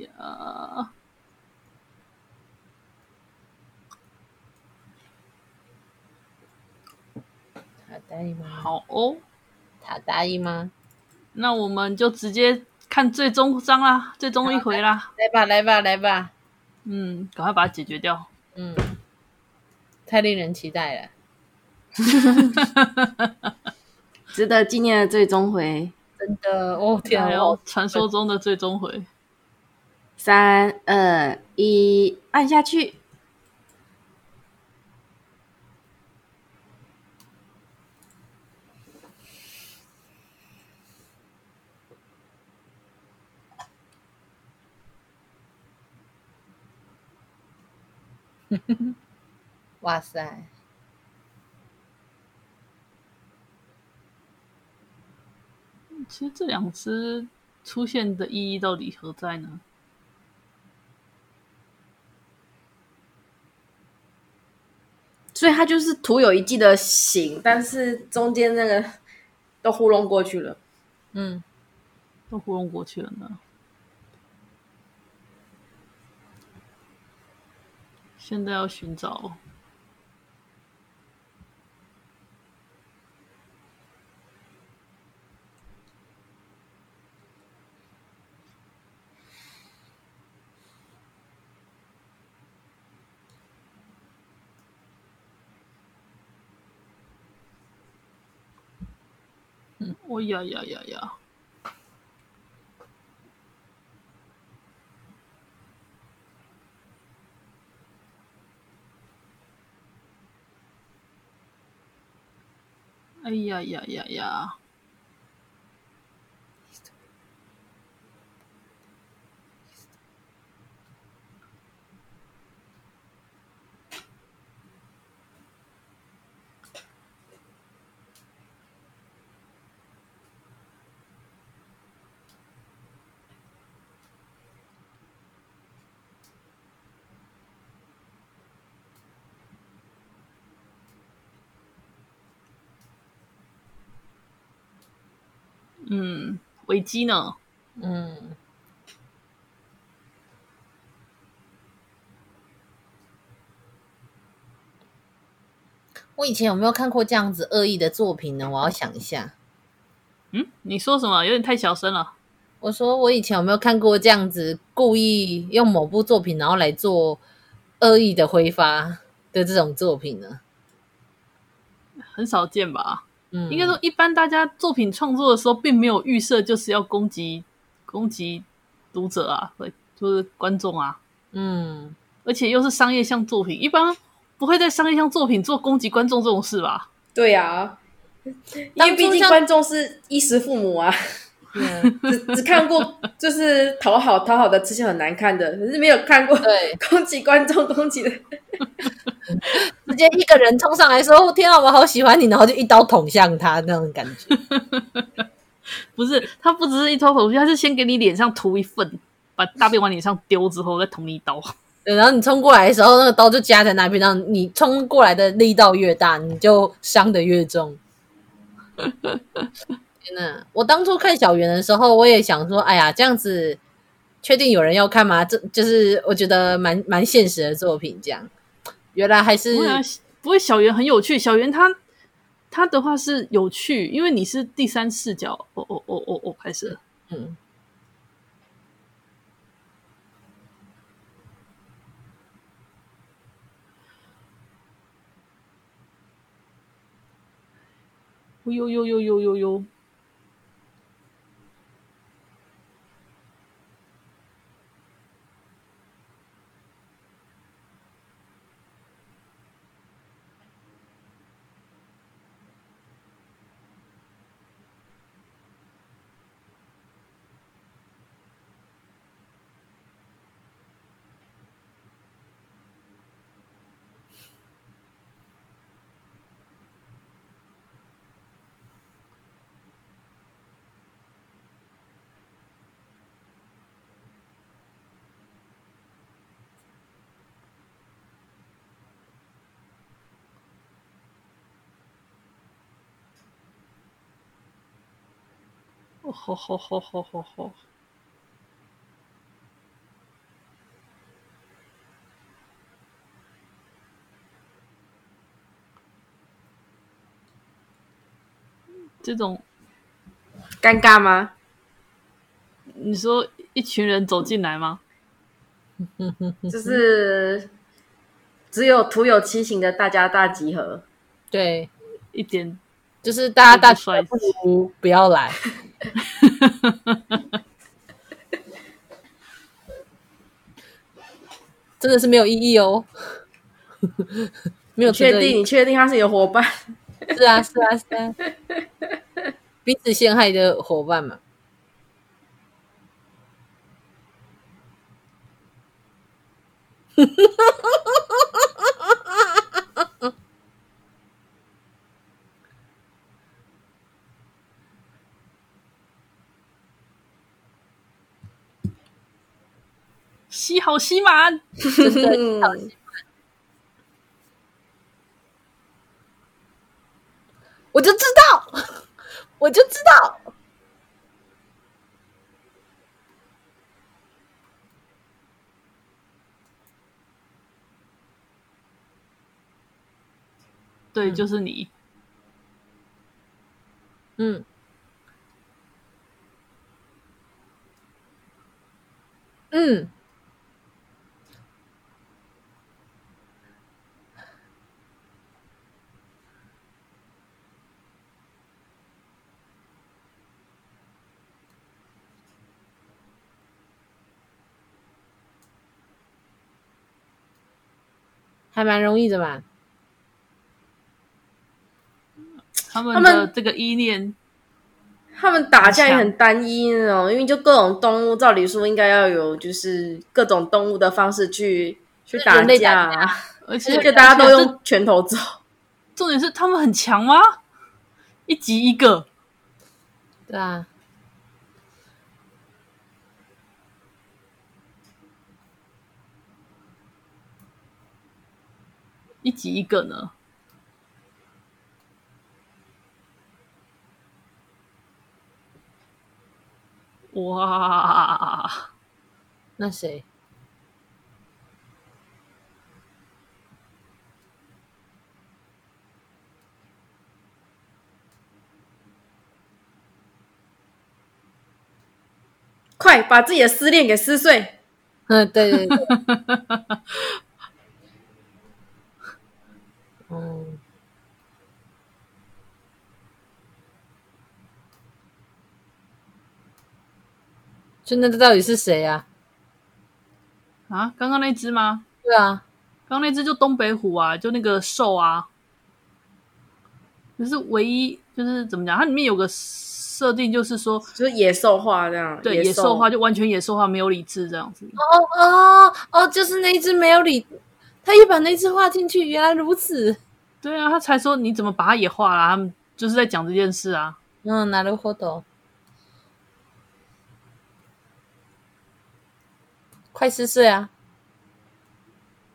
验？啊！他答应吗？好哦，他答应吗？那我们就直接看最终章啦，最终一回啦！来吧，来吧，来吧！嗯，赶快把它解决掉。嗯，太令人期待了，值得纪念的最终回，真的哦！天啊，传说中的最终回。三二一，按下去！哇塞！其实这两只出现的意义到底何在呢？所以它就是徒有一季的形，但是中间那个 都糊弄过去了，嗯，都糊弄过去了呢。现在要寻找。哦呀呀呀呀！哎呀呀呀呀！嗯，危机呢？嗯，我以前有没有看过这样子恶意的作品呢？我要想一下。嗯，你说什么？有点太小声了。我说我以前有没有看过这样子故意用某部作品，然后来做恶意的挥发的这种作品呢？很少见吧。嗯，应该说，一般大家作品创作的时候，并没有预设就是要攻击攻击读者啊，对，就是观众啊。嗯，而且又是商业向作品，一般不会在商业向作品做攻击观众这种事吧？对呀、啊，因为毕竟观众是衣食父母啊。只 只看过就是讨好讨好的，吃相很难看的，可是没有看过对 攻击观众攻击的，直接一个人冲上来说：“哦天啊，我好喜欢你！”然后就一刀捅向他那种感觉。不是，他不只是一刀捅向，他是先给你脸上涂一份，把大便往脸上丢之后再捅你一刀。对，然后你冲过来的时候，那个刀就夹在那边，然后你冲过来的力道越大，你就伤的越重。我当初看小圆的时候，我也想说，哎呀，这样子确定有人要看吗？这就是我觉得蛮蛮现实的作品。这样，原来还是不会，啊、小圆很有趣，小圆他他的话是有趣，因为你是第三视角。哦哦哦哦哦，开始了。嗯。呦呦呦呦呦呦！好好好好好好，这种尴尬吗？你说一群人走进来吗？就是只有徒有其形的大家大集合，对，一点就是大家大帅，不如不要来。真的是没有意义哦，没有确定？你确定他是你的伙伴？是啊，是啊，是啊，彼此陷害的伙伴嘛。吸好吸满，真的吸好吸满。我就知道，我就知道。对，就是你。嗯。嗯。还蛮容易的吧。他们的这个依恋，他们打架也很单一那种，因为就各种动物，照理说应该要有就是各种动物的方式去去打架，而且就大家都用拳头揍。重点是他们很强吗？一集一个，对啊，一集一个呢。哇，那谁？快把自己的思念给撕碎！嗯，对对对。嗯。就那这到底是谁呀？啊，刚刚那只吗？对啊，刚刚那只就东北虎啊，就那个兽啊。就是唯一，就是怎么讲？它里面有个设定，就是说，就是野兽化这样。对，野兽化就完全野兽化，没有理智这样子。哦哦哦，就是那一只没有理，他也把那只画进去，原来如此。对啊，他才说你怎么把它也画了？他们就是在讲这件事啊。嗯，なるほど。快撕碎啊！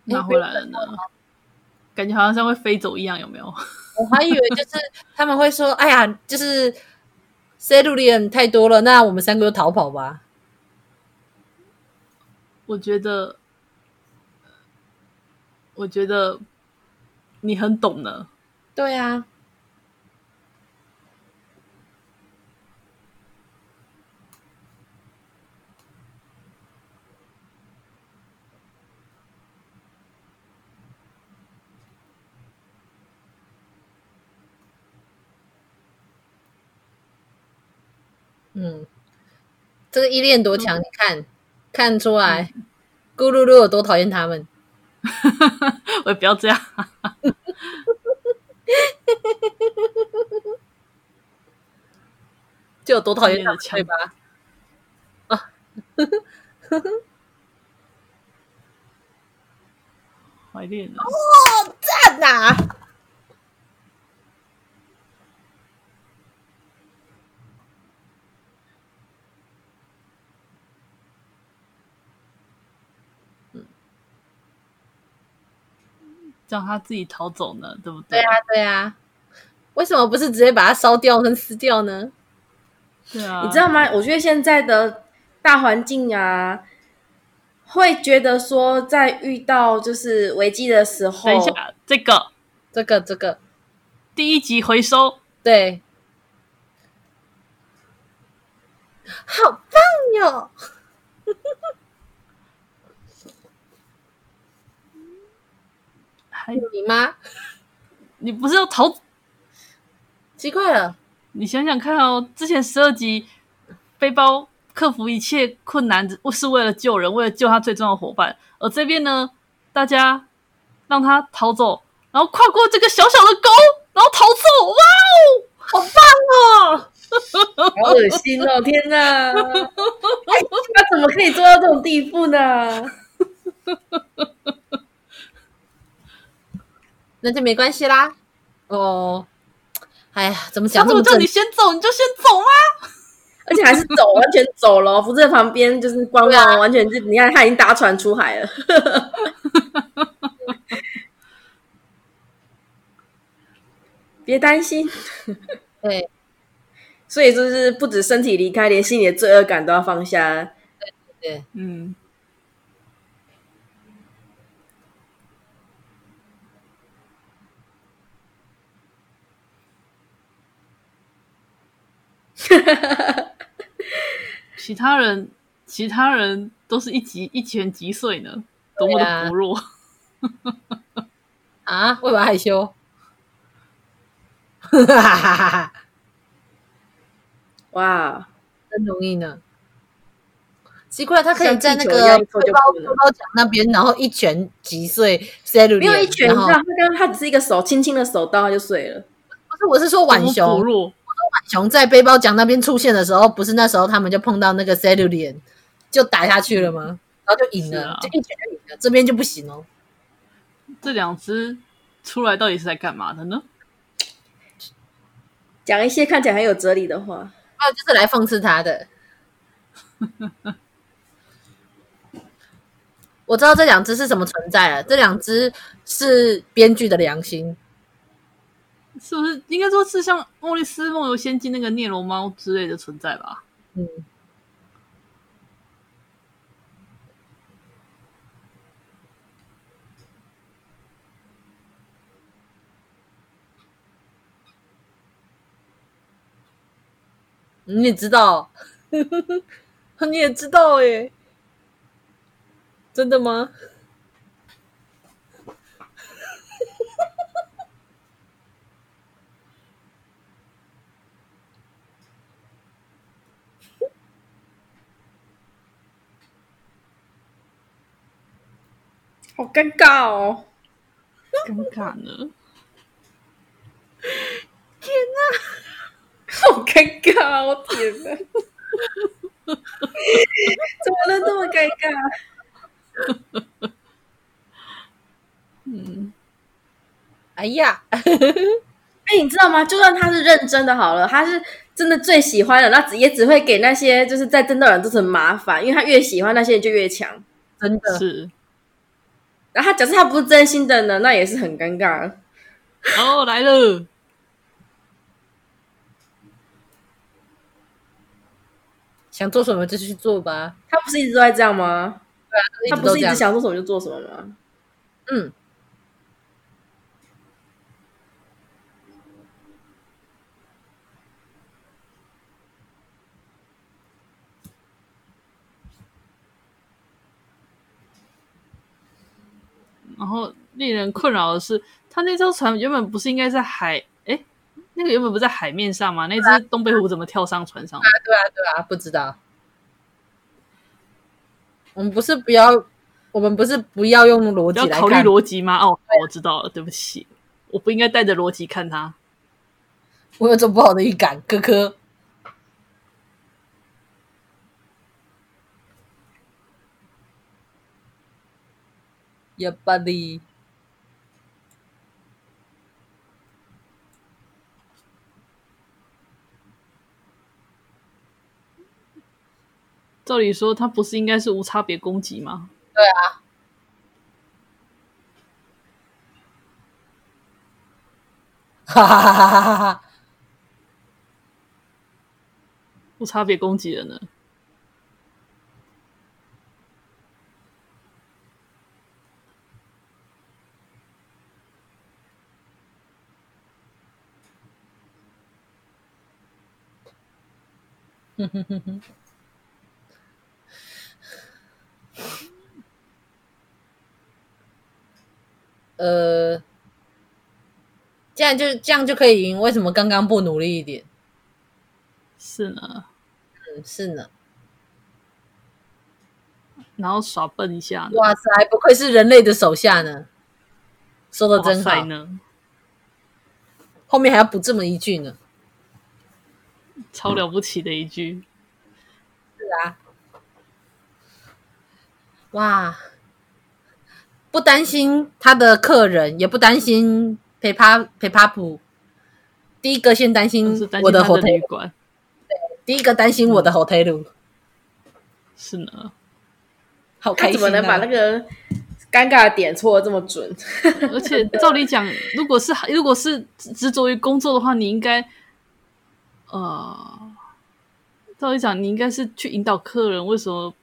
拿回来了呢，感觉好像像会飞走一样，有没有？我还以为就是他们会说：“哎呀，就是塞鲁利人太多了，那我们三个就逃跑吧。”我觉得， 我觉得你很懂呢。对啊。嗯，这个依恋多强？嗯、你看，看出来，嗯、咕噜噜有多讨厌他们。我也不要这样，就有多讨厌他们，对吧？啊，怀念了。哦，赞呐！让他自己逃走呢，对不对？对啊，对啊。为什么不是直接把它烧掉跟撕掉呢？对啊，你知道吗？我觉得现在的大环境啊，会觉得说，在遇到就是危机的时候，等一下，这个，这个，这个，第一集回收，对，好棒哟！还有你妈？你不是要逃？奇怪了，你想想看哦，之前十二集背包克服一切困难，是为了救人，为了救他最重要的伙伴。而这边呢，大家让他逃走，然后跨过这个小小的沟，然后逃走。哇哦，好棒哦！好恶心哦！天哪，他怎么可以做到这种地步呢？那就没关系啦。哦，哎呀，怎么讲？这么叫你先走，你就先走吗？而且还是走，完全走了，不是在旁边就是观望，啊、完全就你看他已经搭船出海了。别担心，对，所以就是不止身体离开，连心里的罪恶感都要放下。对嗯。其他人，其他人都是一击一拳击碎呢，多么的薄弱 啊！为什么害羞？哇，真容易呢！奇怪，他可以在那个背包背包奖那边，然后一拳击碎 Cerulean，没有一拳，他刚刚他只是一个手轻轻的手刀，他就碎了。不是，我是说浣熊，浣熊在背包奖那边出现的时候，不是那时候他们就碰到那个 Cerulean，就打下去了吗？然后就赢了，啊、就一拳就赢了，这边就不行哦。这两只出来到底是在干嘛的呢？讲一些看起来很有哲理的话，还有就是来讽刺他的。我知道这两只是什么存在了，这两只是编剧的良心，是不是？应该说是像《莫莉斯梦游仙境》那个聂罗猫之类的存在吧？嗯。你也知道，你也知道哎，真的吗？好尴尬哦，尴尬呢？天哪！好尴尬，我天哪！怎么能这么尴尬？嗯，哎呀，哎，你知道吗？就算他是认真的，好了，他是真的最喜欢的，那也只会给那些就是在争斗人造成麻烦，因为他越喜欢那些人就越强，真的是。然后他假设他不是真心的呢，那也是很尴尬。哦，来了。想做什么就去做吧。他不是一直都在这样吗？对啊，他不是一直想做什么就做什么吗？嗯。然后令人困扰的是，他那艘船原本不是应该在海？那个原本不在海面上吗？那只东北虎怎么跳上船上？对啊，对啊，对啊，不知道。我们不是不要，我们不是不要用逻辑来考虑逻辑吗？哦，我知道了，对不起，我不应该带着逻辑看他。我有种不好的预感，科科。呀，巴里。照理说，他不是应该是无差别攻击吗？对啊。哈哈哈哈哈哈！无差别攻击了呢。呃，这样就这样就可以赢？为什么刚刚不努力一点？是呢，嗯，是呢。然后耍笨一下，哇塞，不愧是人类的手下呢，说的真好呢。后面还要补这么一句呢，超了不起的一句。是啊，哇。不担心他的客人，也不担心陪帕陪帕普。第一个先担心我的 hotel 馆，对，第一个担心我的 hotel。是呢，好开心啊！怎么能把那个尴尬的点错的这么准？而且照理讲，如果是如果是执着于工作的话，你应该，呃，照理讲，你应该是去引导客人。为什么？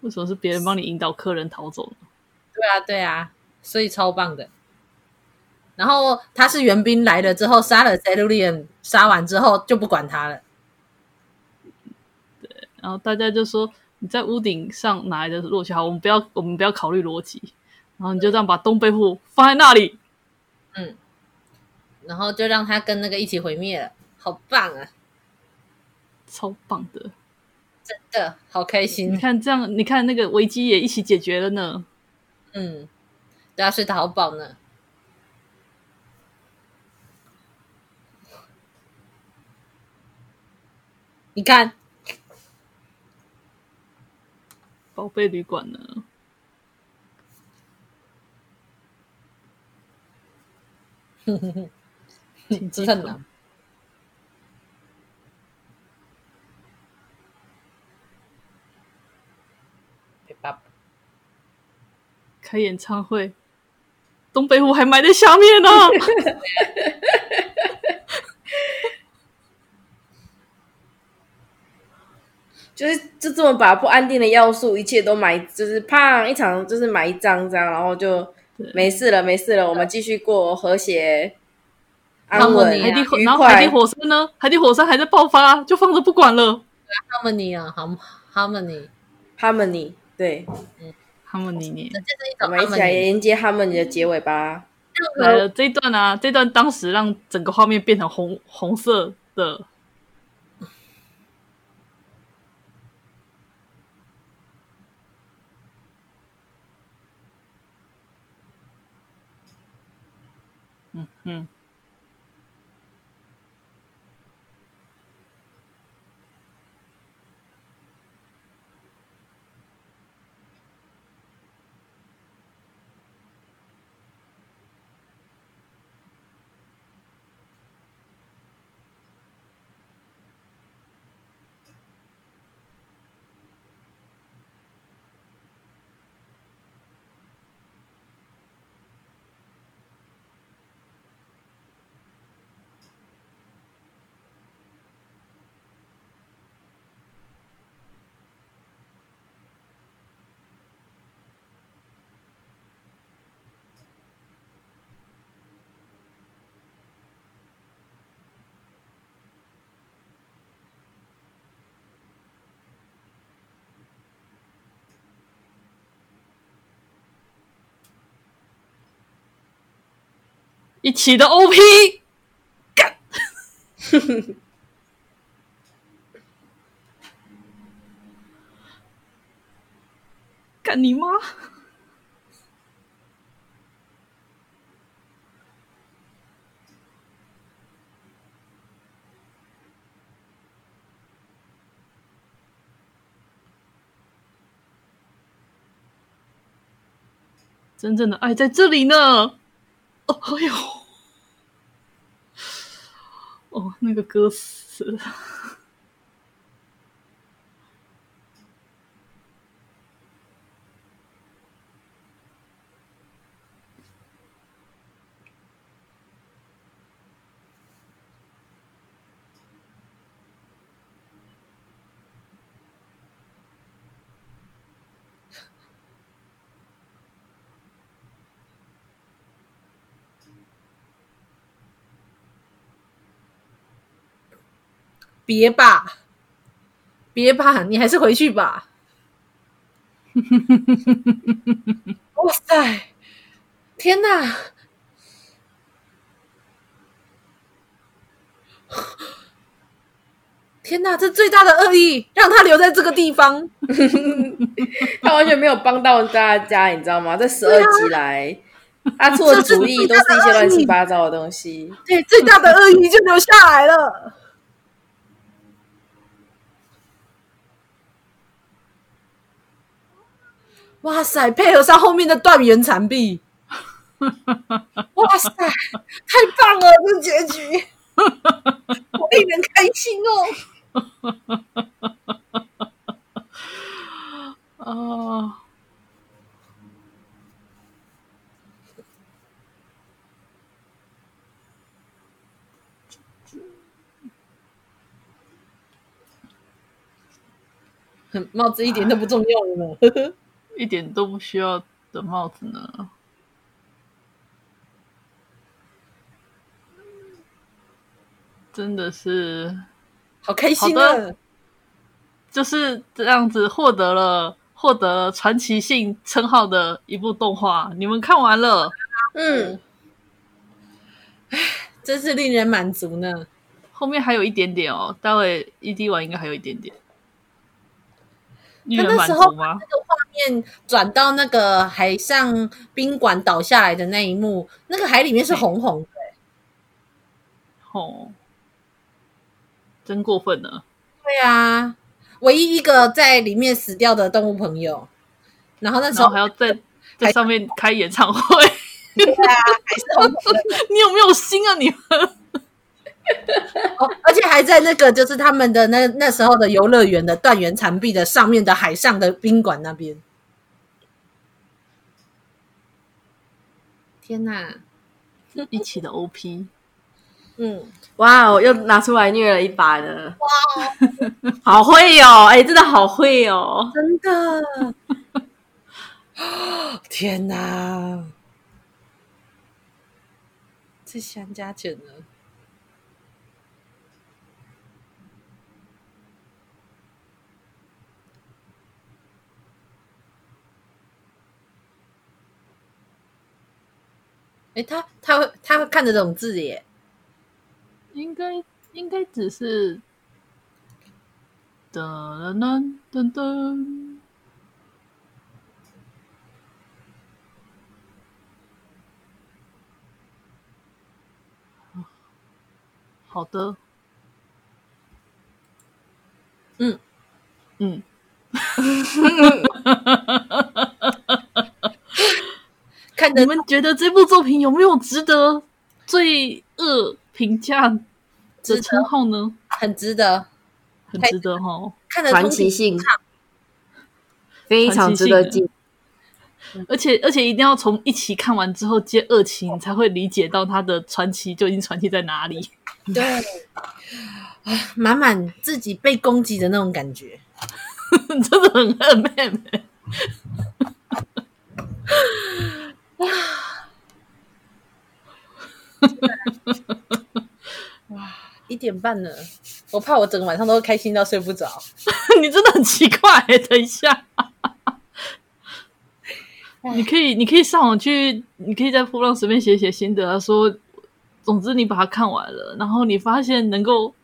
为什么是别人帮你引导客人逃走呢？对啊，对啊，所以超棒的。然后他是援兵来了之后，杀了 Celulian，杀完之后就不管他了。对，然后大家就说你在屋顶上哪来的落下？我们不要，我们不要考虑逻辑。然后你就这样把东北虎放在那里，嗯，然后就让他跟那个一起毁灭了，好棒啊，超棒的。真的好开心。你看这样，你看那个危机也一起解决了呢。嗯，大家睡得好饱呢。你看，宝贝旅馆呢？哼哼哼，挺真的。开演唱会，东北虎还埋在下面呢、啊。就是就这么把不安定的要素，一切都埋，就是啪一场就是埋一张这样，然后就没事了，没事了，我们继续过和谐、安稳、海底愉快。海底火山呢？海底火山还在爆发，就放着不管了。Harmony 啊，Harmony，Harmony，对，嗯，Harmony，我们一起来迎接 Harmony 的结尾吧。来了这一段啊，这段当时让整个画面变成红红色的。嗯。一起的 OP，干，干你妈！真正的爱在这里呢。哦，哎呦，哦，那个歌词，别吧，别吧，你还是回去吧。哇塞！天哪！天哪！这最大的恶意，让他留在这个地方。他完全没有帮到大家，你知道吗？这十二集来，他出的主意都是一些乱七八糟的东西。对，最大的恶意就留下来了。哇塞！配合上后面的断垣残壁，哇塞，太棒了！这结局，我令人开心哦！啊，帽子一点都不重要了呢。一点都不需要的帽子呢，真的是好开心啊！就是这样子获得了获得了传奇性称号的一部动画，你们看完了？嗯，哎，真是令人满足呢。后面还有一点点哦，待会 ED 完应该还有一点点。他那时候那个画面转到那个海上宾馆倒下来的那一幕，那个海里面是红红的。哦，真过分了。对啊，唯一一个在里面死掉的动物朋友，然后那时候还要在在上面开演唱会。对啊，还是红红。你有没有心啊，你们？哦，而且还在那个就是他们的那那时候的游乐园的断垣残壁的上面的海上的宾馆那边。天哪！一起的 OP，嗯，哇，哦又拿出来虐了一把了，哇，好会哦，哎，真的好会哦，真的，天哪，这香加减了。哎，他他会他会看得懂字耶？应该应该只是噔噔噔噔。好的。嗯嗯。看你们觉得这部作品有没有值得罪恶评价的称号呢？很值得，很值得哈！看得传奇性，非常值得进。而且而且一定要从一期看完之后接二期，你才会理解到它的传奇究竟传奇在哪里。对，满满自己被攻击的那种感觉，真的很恨妹妹。哇！哇！一点半了，我怕我整个晚上都开心到睡不着。你真的很奇怪，等一下，你可以，你可以上网去，你可以在铺浪随便写写心得啊，说，总之你把它看完了，然后你发现能够，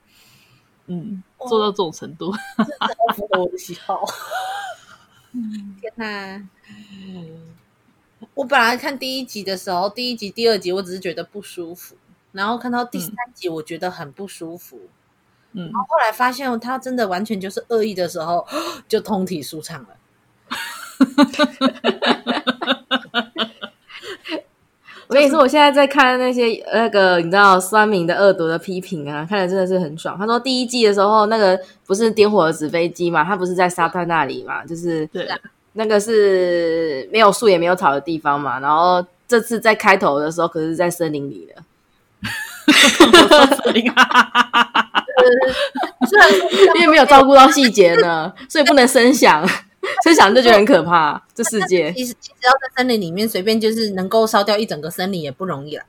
嗯，做到这种程度，真的好符合我的喜好。天哪！我本来看第一集的时候，第一集、第二集，我只是觉得不舒服，然后看到第三集，我觉得很不舒服，嗯，然后后来发现他真的完全就是恶意的时候，就通体舒畅了。我跟你说，我现在在看那些那个你知道酸民的恶毒的批评啊，看的真的是很爽。他说第一季的时候，那个不是点火的纸飞机嘛，他不是在沙滩那里嘛，就是对。那个是没有树也没有草的地方嘛，然后这次在开头的时候可是在森林里的，因为没有照顾到细节呢，所以不能声响，声响就觉得很可怕。这世界其实其实要在森林里面随便就是能够烧掉一整个森林也不容易啦。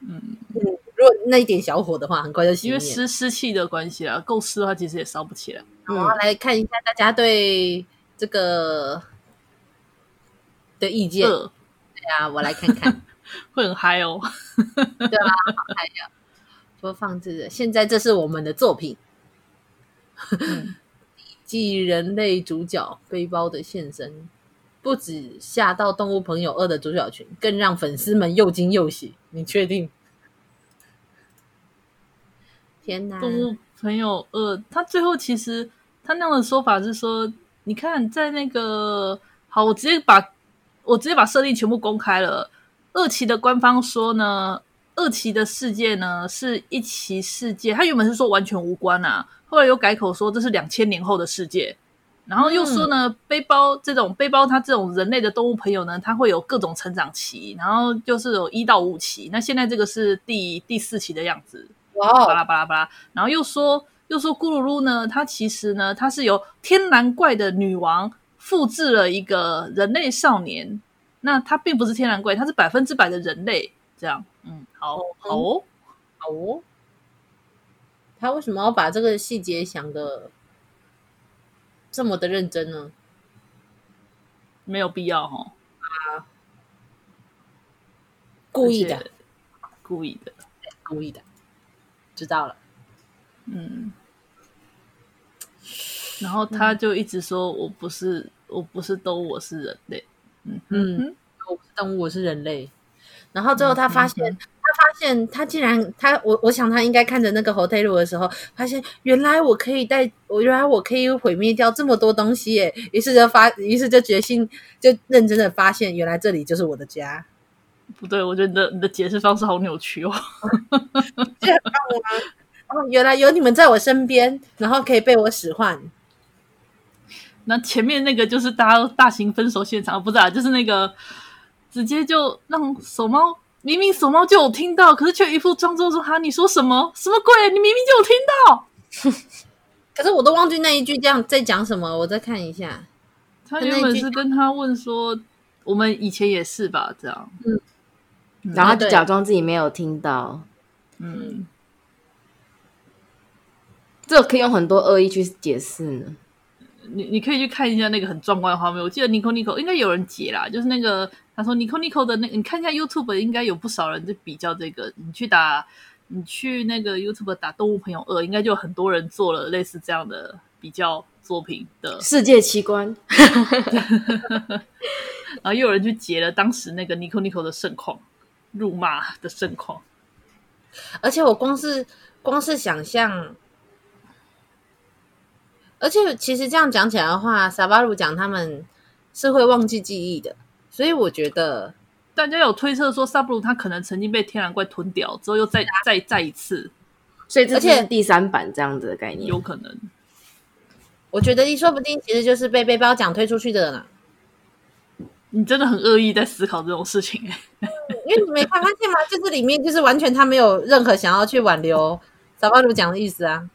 嗯嗯，如果那一点小火的话，很快就熄灭。因为湿湿气的关系啊，够湿的话其实也烧不起来。我们来看一下大家对。这个的意见，对啊，我来看看，会很嗨哦，对啊，好嗨呀！播放这个，现在这是我们的作品，继人类主角背包的现身，不止吓到动物朋友二的主角群，更让粉丝们又惊又喜。你确定？天哪！动物朋友二，他最后其实他那样的说法是说。你看，在那个好，我直接把我直接把设定全部公开了。二期的官方说呢，二期的世界呢是一期世界，他原本是说完全无关啊，后来又改口说这是两千年后的世界，然后又说呢，嗯、背包这种背包，它这种人类的动物朋友呢，它会有各种成长期，然后就是有一到五期，那现在这个是第第四期的样子，哇，巴拉巴拉巴拉，然后又说。又说咕噜噜呢，它其实呢，它是由天然怪的女王复制了一个人类少年。那它并不是天然怪，它是百分之百的人类。这样，嗯，好，好哦，好哦。他为什么要把这个细节想的这么的认真呢？没有必要哈。啊，故意的，故意的，故意的，知道了。嗯。然后他就一直说：“我不是，我不是动物，我是人类。”嗯嗯，我不是动物，我是人类。然后最后他发现，嗯、他发现他竟然他我我想他应该看着那个 hotel 的时候，发现原来我可以带我原来我可以毁灭掉这么多东西耶！于是就发，于是就决心就认真的发现，原来这里就是我的家。不对，我觉得你的你的解释方式好扭曲哦。这很棒吗？哦，原来有你们在我身边，然后可以被我使唤。那前面那个就是大家大型分手现场，不是啊？就是那个直接就让手猫，明明手猫就有听到，可是却一副装作说：“哈，你说什么？什么鬼？你明明就有听到。”可是我都忘记那一句这样在讲什么，我再看一下。他原本是跟他问说：“我们以前也是吧？”这样，嗯，然后就假装自己没有听到，嗯。这可以用很多恶意去解释呢。你你可以去看一下那个很壮观的画面。我记得 Nico Nico 应该有人截啦，就是那个他说 Nico Nico 的那个，你看一下 YouTube 应该有不少人在比较这个。你去打，你去那个 YouTube 打《动物朋友二》，应该就很多人做了类似这样的比较作品的世界奇观。然后又有人去截了当时那个 Nico Nico 的盛况，辱骂的盛况。而且我光是光是想象。而且，其实这样讲起来的话，萨巴鲁讲他们是会忘记记忆的，所以我觉得大家有推测说，萨巴鲁他可能曾经被天然怪吞掉，之后又再再再一次，所以这是第三版这样子的概念，有可能。我觉得你说不定其实就是被背包奖推出去的呢。你真的很恶意在思考这种事情哎、欸，因为你没发现吗？就是里面就是完全他没有任何想要去挽留萨巴鲁讲的意思啊。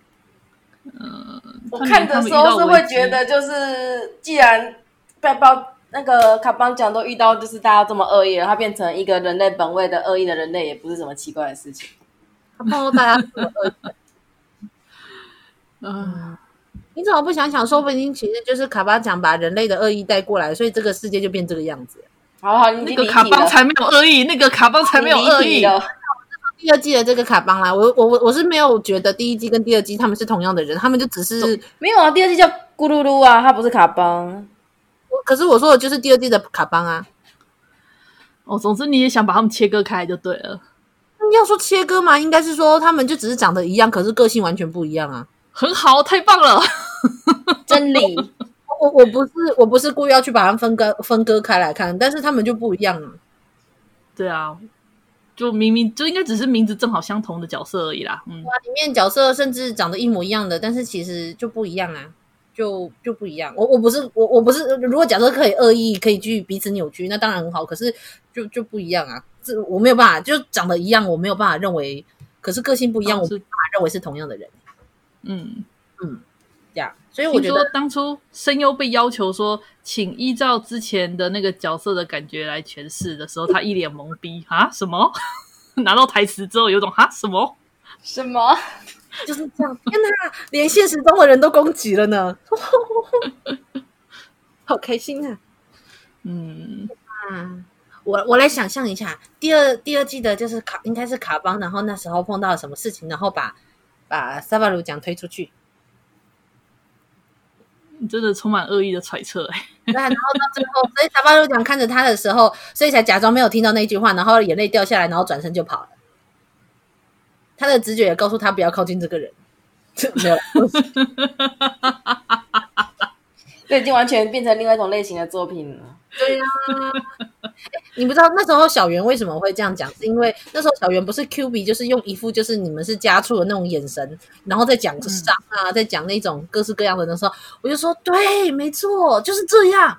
嗯，我看的时候是会觉得，就是既然背包那个卡邦讲都遇到，就是大家这么恶意了，他变成一个人类本位的恶意的人类，也不是什么奇怪的事情。他碰到大家这么恶意，嗯，你怎么不想想，说不定其实就是卡邦讲把人类的恶意带过来，所以这个世界就变这个样子。好好，你那个卡邦才没有恶意，那个卡邦才没有恶意。第二季的这个卡邦啦，我我我我是没有觉得第一季跟第二季他们是同样的人，他们就只是没有啊。第二季叫咕噜噜啊，他不是卡邦。我可是我说的就是第二季的卡邦啊。哦，总之你也想把他们切割开就对了。要说切割嘛，应该是说他们就只是长得一样，可是个性完全不一样啊。很好，太棒了，真理。我我不是我不是故意要去把他们分割分割开来看，但是他们就不一样啊。对啊。就明明就应该只是名字正好相同的角色而已啦，嗯，里面角色甚至长得一模一样的，但是其实就不一样啊，就就不一样。我我不是我我不是，如果假设可以恶意可以去彼此扭曲，那当然很好。可是就就不一样啊，这我没有办法，就长得一样，我没有办法认为，可是个性不一样，哦、我没有办法认为是同样的人。嗯嗯。所以我觉得当初声优被要求说，请依照之前的那个角色的感觉来诠释的时候，他一脸懵逼啊！什么？拿到台词之后，有种哈什么什么？就是这样！天哪，连现实中的人都攻击了呢，好开心啊！嗯啊，我我来想象一下，第二第二季的就是卡，应该是卡邦，然后那时候碰到了什么事情，然后把把萨巴鲁奖推出去。你真的充满恶意的揣测哎、欸，然后到最后，所以小巴鲁讲看着他的时候，所以才假装没有听到那句话，然后眼泪掉下来，然后转身就跑了。他的直觉也告诉他不要靠近这个人，没有。这已经完全变成另外一种类型的作品了。对呀、你不知道那时候小圆为什么会这样讲，是因为那时候小圆不是 Q B，就是用一副就是你们是家畜的那种眼神，然后再讲伤啊，在讲那种各式各样的的时候，我就说对，没错，就是这样。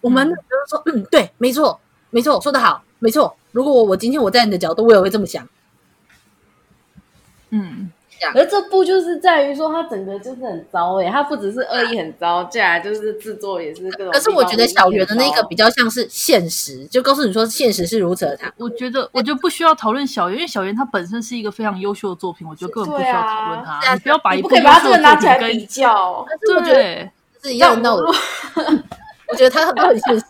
我们就是说，嗯，对，没错，没错，说的好，没错。如果我今天我在你的角度，我也会这么想。嗯。而这部就是在于说，它整个就是很糟诶、欸，它不只是恶意很糟，接下来就是制作也是各种。可是我觉得小圆的那个比较像是现实，就告诉你说现实是如此的。他我觉得，我就不需要讨论小圆，因为小圆它本身是一个非常优秀的作品，我觉得根本不需要讨论它。你不要把一部优秀的作品拿起来比较。对，是一样的。我觉得它都很现实。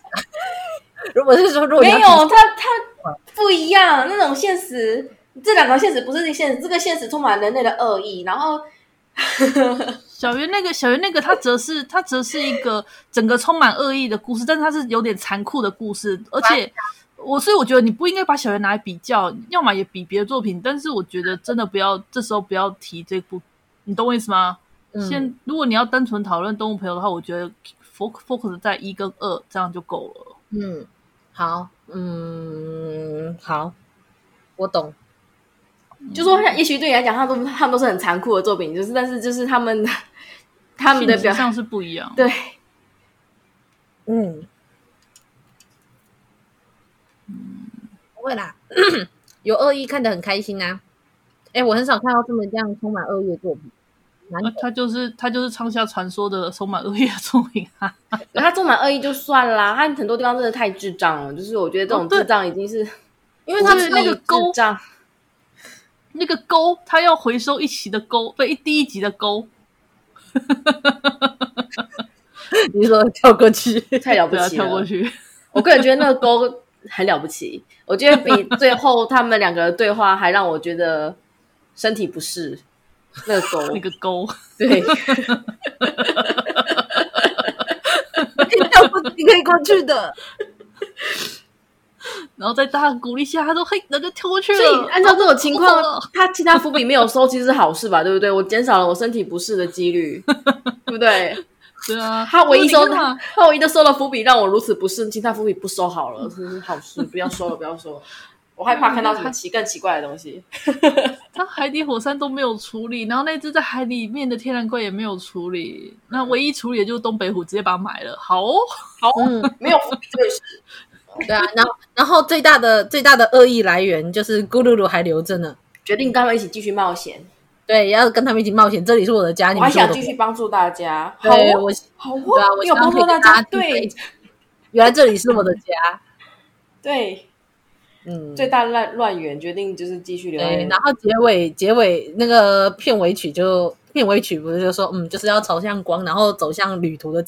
如果是说，如果没有它，它不一样那种现实。这两个现实不是现实，这个现实充满人类的恶意，然后 小圆那个小圆那个，它则是它则是一个整个充满恶意的故事，但是它是有点残酷的故事，而且我所以我觉得你不应该把小圆拿来比较，要么也比别的作品，但是我觉得真的不要这时候不要提这部，你懂我意思吗？嗯、先如果你要单纯讨论动物朋友的话，我觉得 focus 在一跟二这样就够了。嗯，好，嗯，好，我懂。就说，也许对你来讲，他们都他们都是很残酷的作品，就是但是就是他们他们的表象是不一样。对，嗯，嗯，不会啦，有恶意看得很开心啊！哎，我很少看到这么这样充满恶意的作品。那他就是他就是畅销传说的充满恶意的作品啊！他充满恶意就算啦，他很多地方真的太智障了。就是我觉得这种智障已经是，哦、因为他是那个勾。那个钩，他要回收一期的钩，不，一第一集的钩。你说跳过去太了不起了，跳过去。我个人觉得那个钩很了不起，我觉得比最后他们两个的对话还让我觉得身体不适。那个钩，那个钩，对，跳过去可以过去的。然后在大家鼓励下，他说：“嘿，那就跳过去了。”所以按照这种情况，他其他伏笔没有收，其实是好事吧？对不对？我减少了我身体不适的几率，对不对？对啊，他唯一收他，他唯一的收了伏笔，让我如此不适，其他伏笔不收好了，是好事。不要收了，不要收了，我害怕看到什么奇更奇怪的东西。他海底火山都没有处理，然后那只在海里面的天然龟也没有处理，那唯一处理的就是东北虎，直接把它买了。好，好，嗯，没有伏笔这回事。对啊，然后然后最大的最大的恶意来源就是咕噜噜还留着呢，决定跟他们一起继续冒险。对，要跟他们一起冒险。这里是我的家，你们我还想继续帮助大家。对，我好哦，对啊，我有帮助大家。对，原来这里是我的家。对，嗯，最大乱乱源决定就是继续留。对，然后结尾结尾那个片尾曲就片尾曲不是就说嗯，就是要朝向光，然后走向旅途的。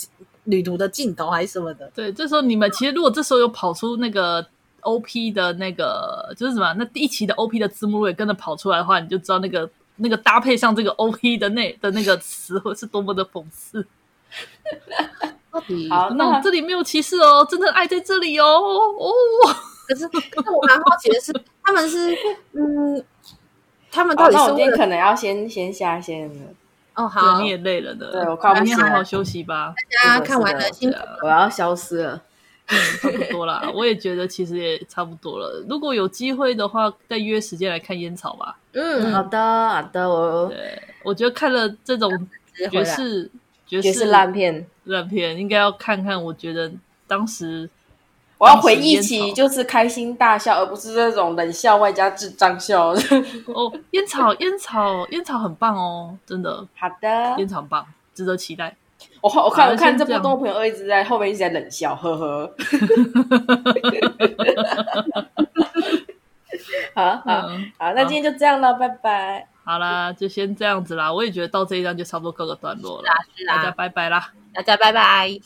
旅途的尽头还是什么的？对，这时候你们其实如果这时候有跑出那个 OP 的那个就是什么，那第一期的 OP 的字幕也跟着跑出来的话，你就知道那个那个搭配上这个 OP 的那的那个词是多么的讽刺。好，那我这里没有歧视哦，真的爱在这里哦哦。可是，可是我蛮好奇的是，他们是嗯，他们到底是、哦、我今天可能要先先下线了。哦，好，你也累了的，对，我快不行了，好好休息吧。大家看完了，我要消失了，差不多啦。我也觉得其实也差不多了。如果有机会的话，再约时间来看烟草吧。嗯，好的，好的。我对，我觉得看了这种爵士爵士烂片烂片，应该要看看。我觉得当时。我要回忆起，就是开心大笑，而不是这种冷笑外加智障笑。哦，烟草，烟草，烟草很棒哦，真的。好的，烟草棒，值得期待。我我看我看这部动物朋友一直在后面一直在冷笑，呵呵。好好好，那今天就这样了，拜拜。好啦，就先这样子啦。我也觉得到这一章就差不多告个段落了。大家拜拜啦，大家拜拜。